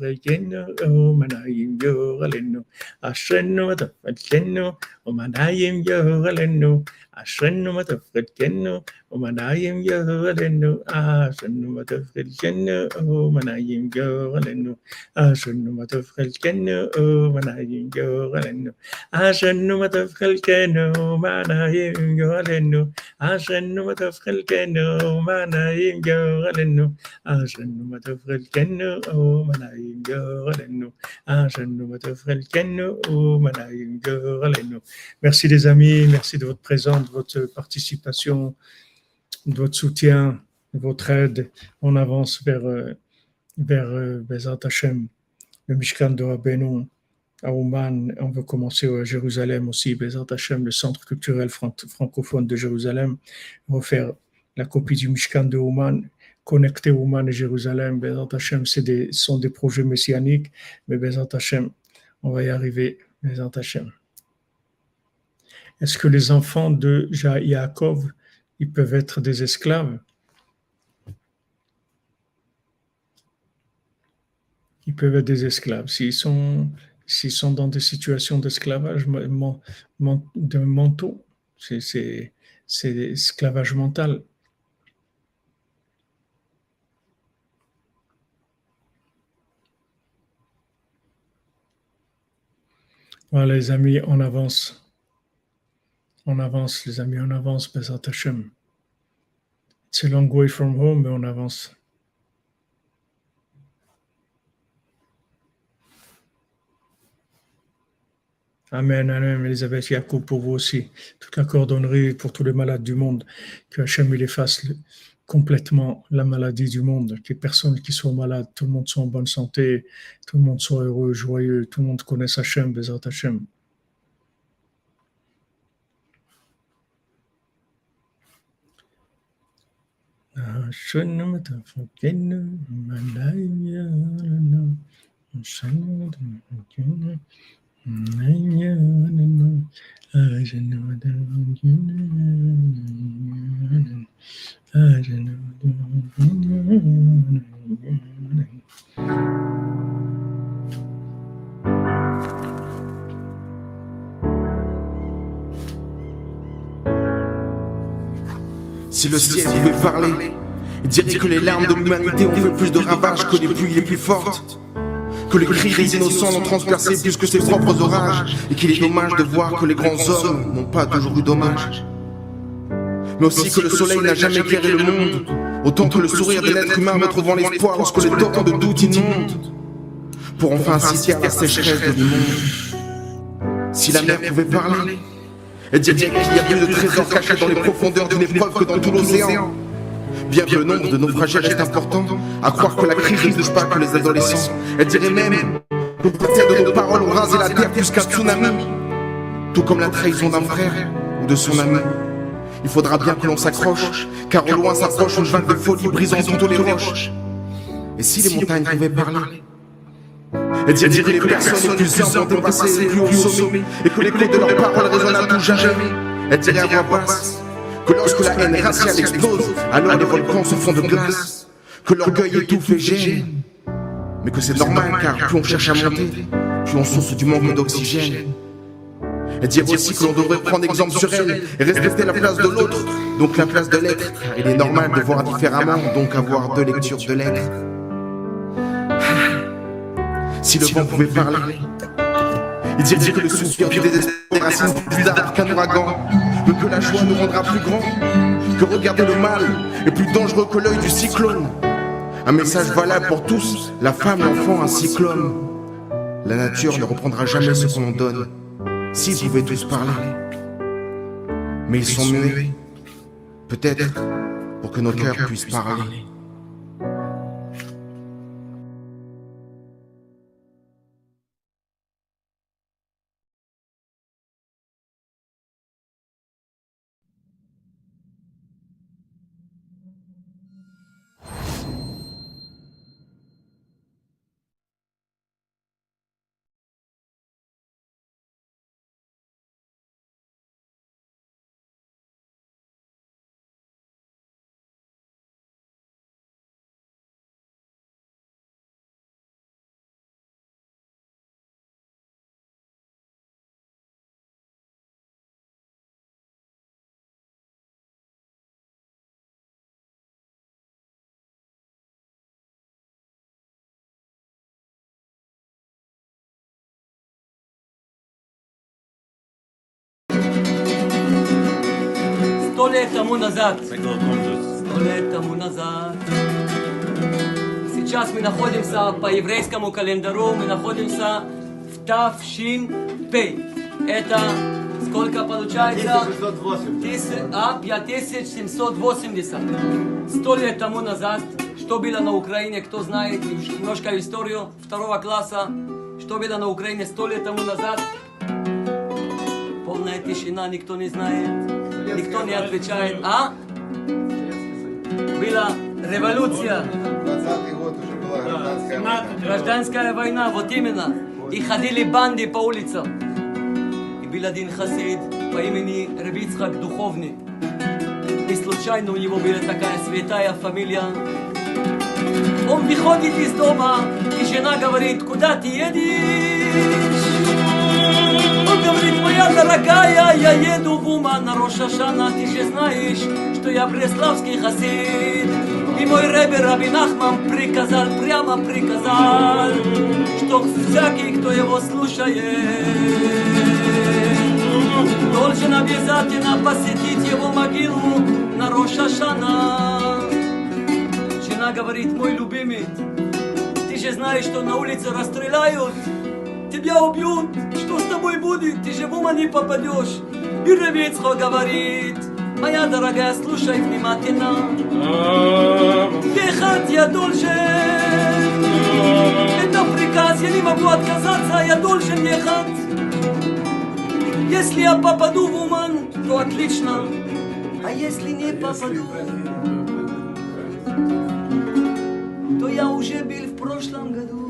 chelkenu, umanaim geralenu. Ashrenu mataf chelkenu, umanaim geralenu. Ashrenu mataf chelkenu, umanaim geralenu. Ashrenu mataf chelkenu, umanaim geralenu. Ashrenu mataf chelkenu, umanaim geralenu. Ashrenu mataf chelkenu, umanaim geralenu. Ashrenu mataf chelkenu, umanaim geralenu. Ashrenu mataf chelkenu, umanaim geralenu. Ashrenu mataf chelkenu, umanaim geralenu. Ashrenu mataf chelkenu, umanaim geralenu. Ashrenu mataf chelkenu, umanaim geralenu. Ashrenu mataf chelkenu, umanaim geralenu. Merci les amis, merci de votre présence, de votre participation, de votre soutien, de votre aide. On avance vers, euh, vers euh, Bezat Hashem, le Mishkan de Rabbeinu à Ouman. On veut commencer à Jérusalem aussi, Bezat Hashem, le centre culturel fran- francophone de Jérusalem. Refaire la copie du Mishkan de Ouman, connecter Ouman et Jérusalem. Bezat Hashem, c'est sont des projets messianiques, mais Bezat Hashem, on va y arriver. Bezat Hashem. Est-ce que les enfants de Ja- Yaakov, ils peuvent être des esclaves? Ils peuvent être des esclaves. S'ils sont, s'ils sont dans des situations d'esclavage de mentaux, c'est esclavage mental. Voilà, les amis, on avance. On avance, les amis, on avance, Bezat Hashem. It's a long way from home, mais on avance. Amen, Amen, Elisabeth Yacoub, pour vous aussi. Toute la cordonnerie pour tous les malades du monde. Que Hachem il efface complètement la maladie du monde. Que personne qui soit malade, tout le monde soit en bonne santé, tout le monde soit heureux, joyeux, tout le monde connaisse Hachem, Bezat Hachem. Si le ciel pouvait parler, dirait que les larmes de l'humanité ont fait plus de ravages que les pluies les plus fortes. Que les cris des innocents l'ont transpercé plus que ses propres orages. Et qu'il est dommage de voir que les grands hommes n'ont pas toujours eu dommage. Mais aussi que le soleil n'a jamais éclairé le monde. Autant que le sourire de l'être humain retrouvant l'espoir lorsque les torrents de doute inondent. Pour enfin assister à la sécheresse de l'immonde. Si la mer pouvait parler, elle dirait qu'il y a plus de trésors cachés dans les profondeurs d'une épreuve que dans tout l'océan. Bien que le nombre de naufragés reste important, à croire que la crise ne touche pas que les adolescents. Elle dirait même que le partir de nos paroles ont rasé la terre plus qu'un tsunami. Tout comme la trahison d'un frère ou de son ami. Il faudra bien que l'on s'accroche, car au loin s'approche une vague de folie brisant toutes les roches. Et si les montagnes pouvaient parler? elle dirait que les personnes les plus humbles ont dépassé les plus hauts sommets et que l'écho de leurs paroles résonne à tout jamais. Elle dirait à voix basse que lorsque la haine raciale explose, alors les volcans se font de glace, que l'orgueil étouffe et gêne. Mais que c'est normal car plus on cherche à monter, plus on souffre du manque d'oxygène. Elle dirait aussi que l'on devrait prendre exemple sur elle et respecter la place de l'autre, donc la place de l'être. Il est normal de voir différemment, donc avoir deux lectures de l'être. Si le vent pouvait parler, il dirait que le soupir du désespoir des racines plus d'arbres qu'un ouragan, mais que la joie nous rendra plus grands, que regarder le mal est plus dangereux que l'œil du cyclone. Un message valable pour tous, la femme, l'enfant, ainsi que l'homme. La nature ne reprendra jamais ce qu'on en donne, s'ils pouvaient tous parler. Mais ils sont muets, Peut-être pour que nos cœurs puissent parler. Лет тому назад. Сто лет тому назад. Сейчас мы находимся по еврейскому календарю, мы находимся в Тавшин Это сколько получается? 1780. А, 5780. Сто лет тому назад, что было на Украине, кто знает немножко историю второго класса, что было на Украине сто лет тому назад? Полная тишина, никто не знает, никто не отвечает. А? Была революция, 20 год уже была гражданская война. гражданская война, вот именно. И ходили банды по улицам. И был один хасид по имени Рабицхак Духовный. И случайно у него была такая святая фамилия. Он выходит из дома, и жена говорит, куда ты едешь? Говорит, моя дорогая, я еду в Ума на Рошашана, ты же знаешь, что я преславский хасид. И мой ребе Раби приказал, прямо приказал, что всякий, кто его слушает, должен обязательно посетить его могилу на Рошашана. Жена говорит, мой любимый, ты же знаешь, что на улице расстреляют, тебя убьют, что с тобой будет, ты же ума не попадешь. И Ревицхо говорит, моя дорогая, слушай внимательно, ехать я должен, это приказ, я не могу отказаться, я должен ехать. Если я попаду в Уман, то отлично, а если не попаду, то я уже был в прошлом году.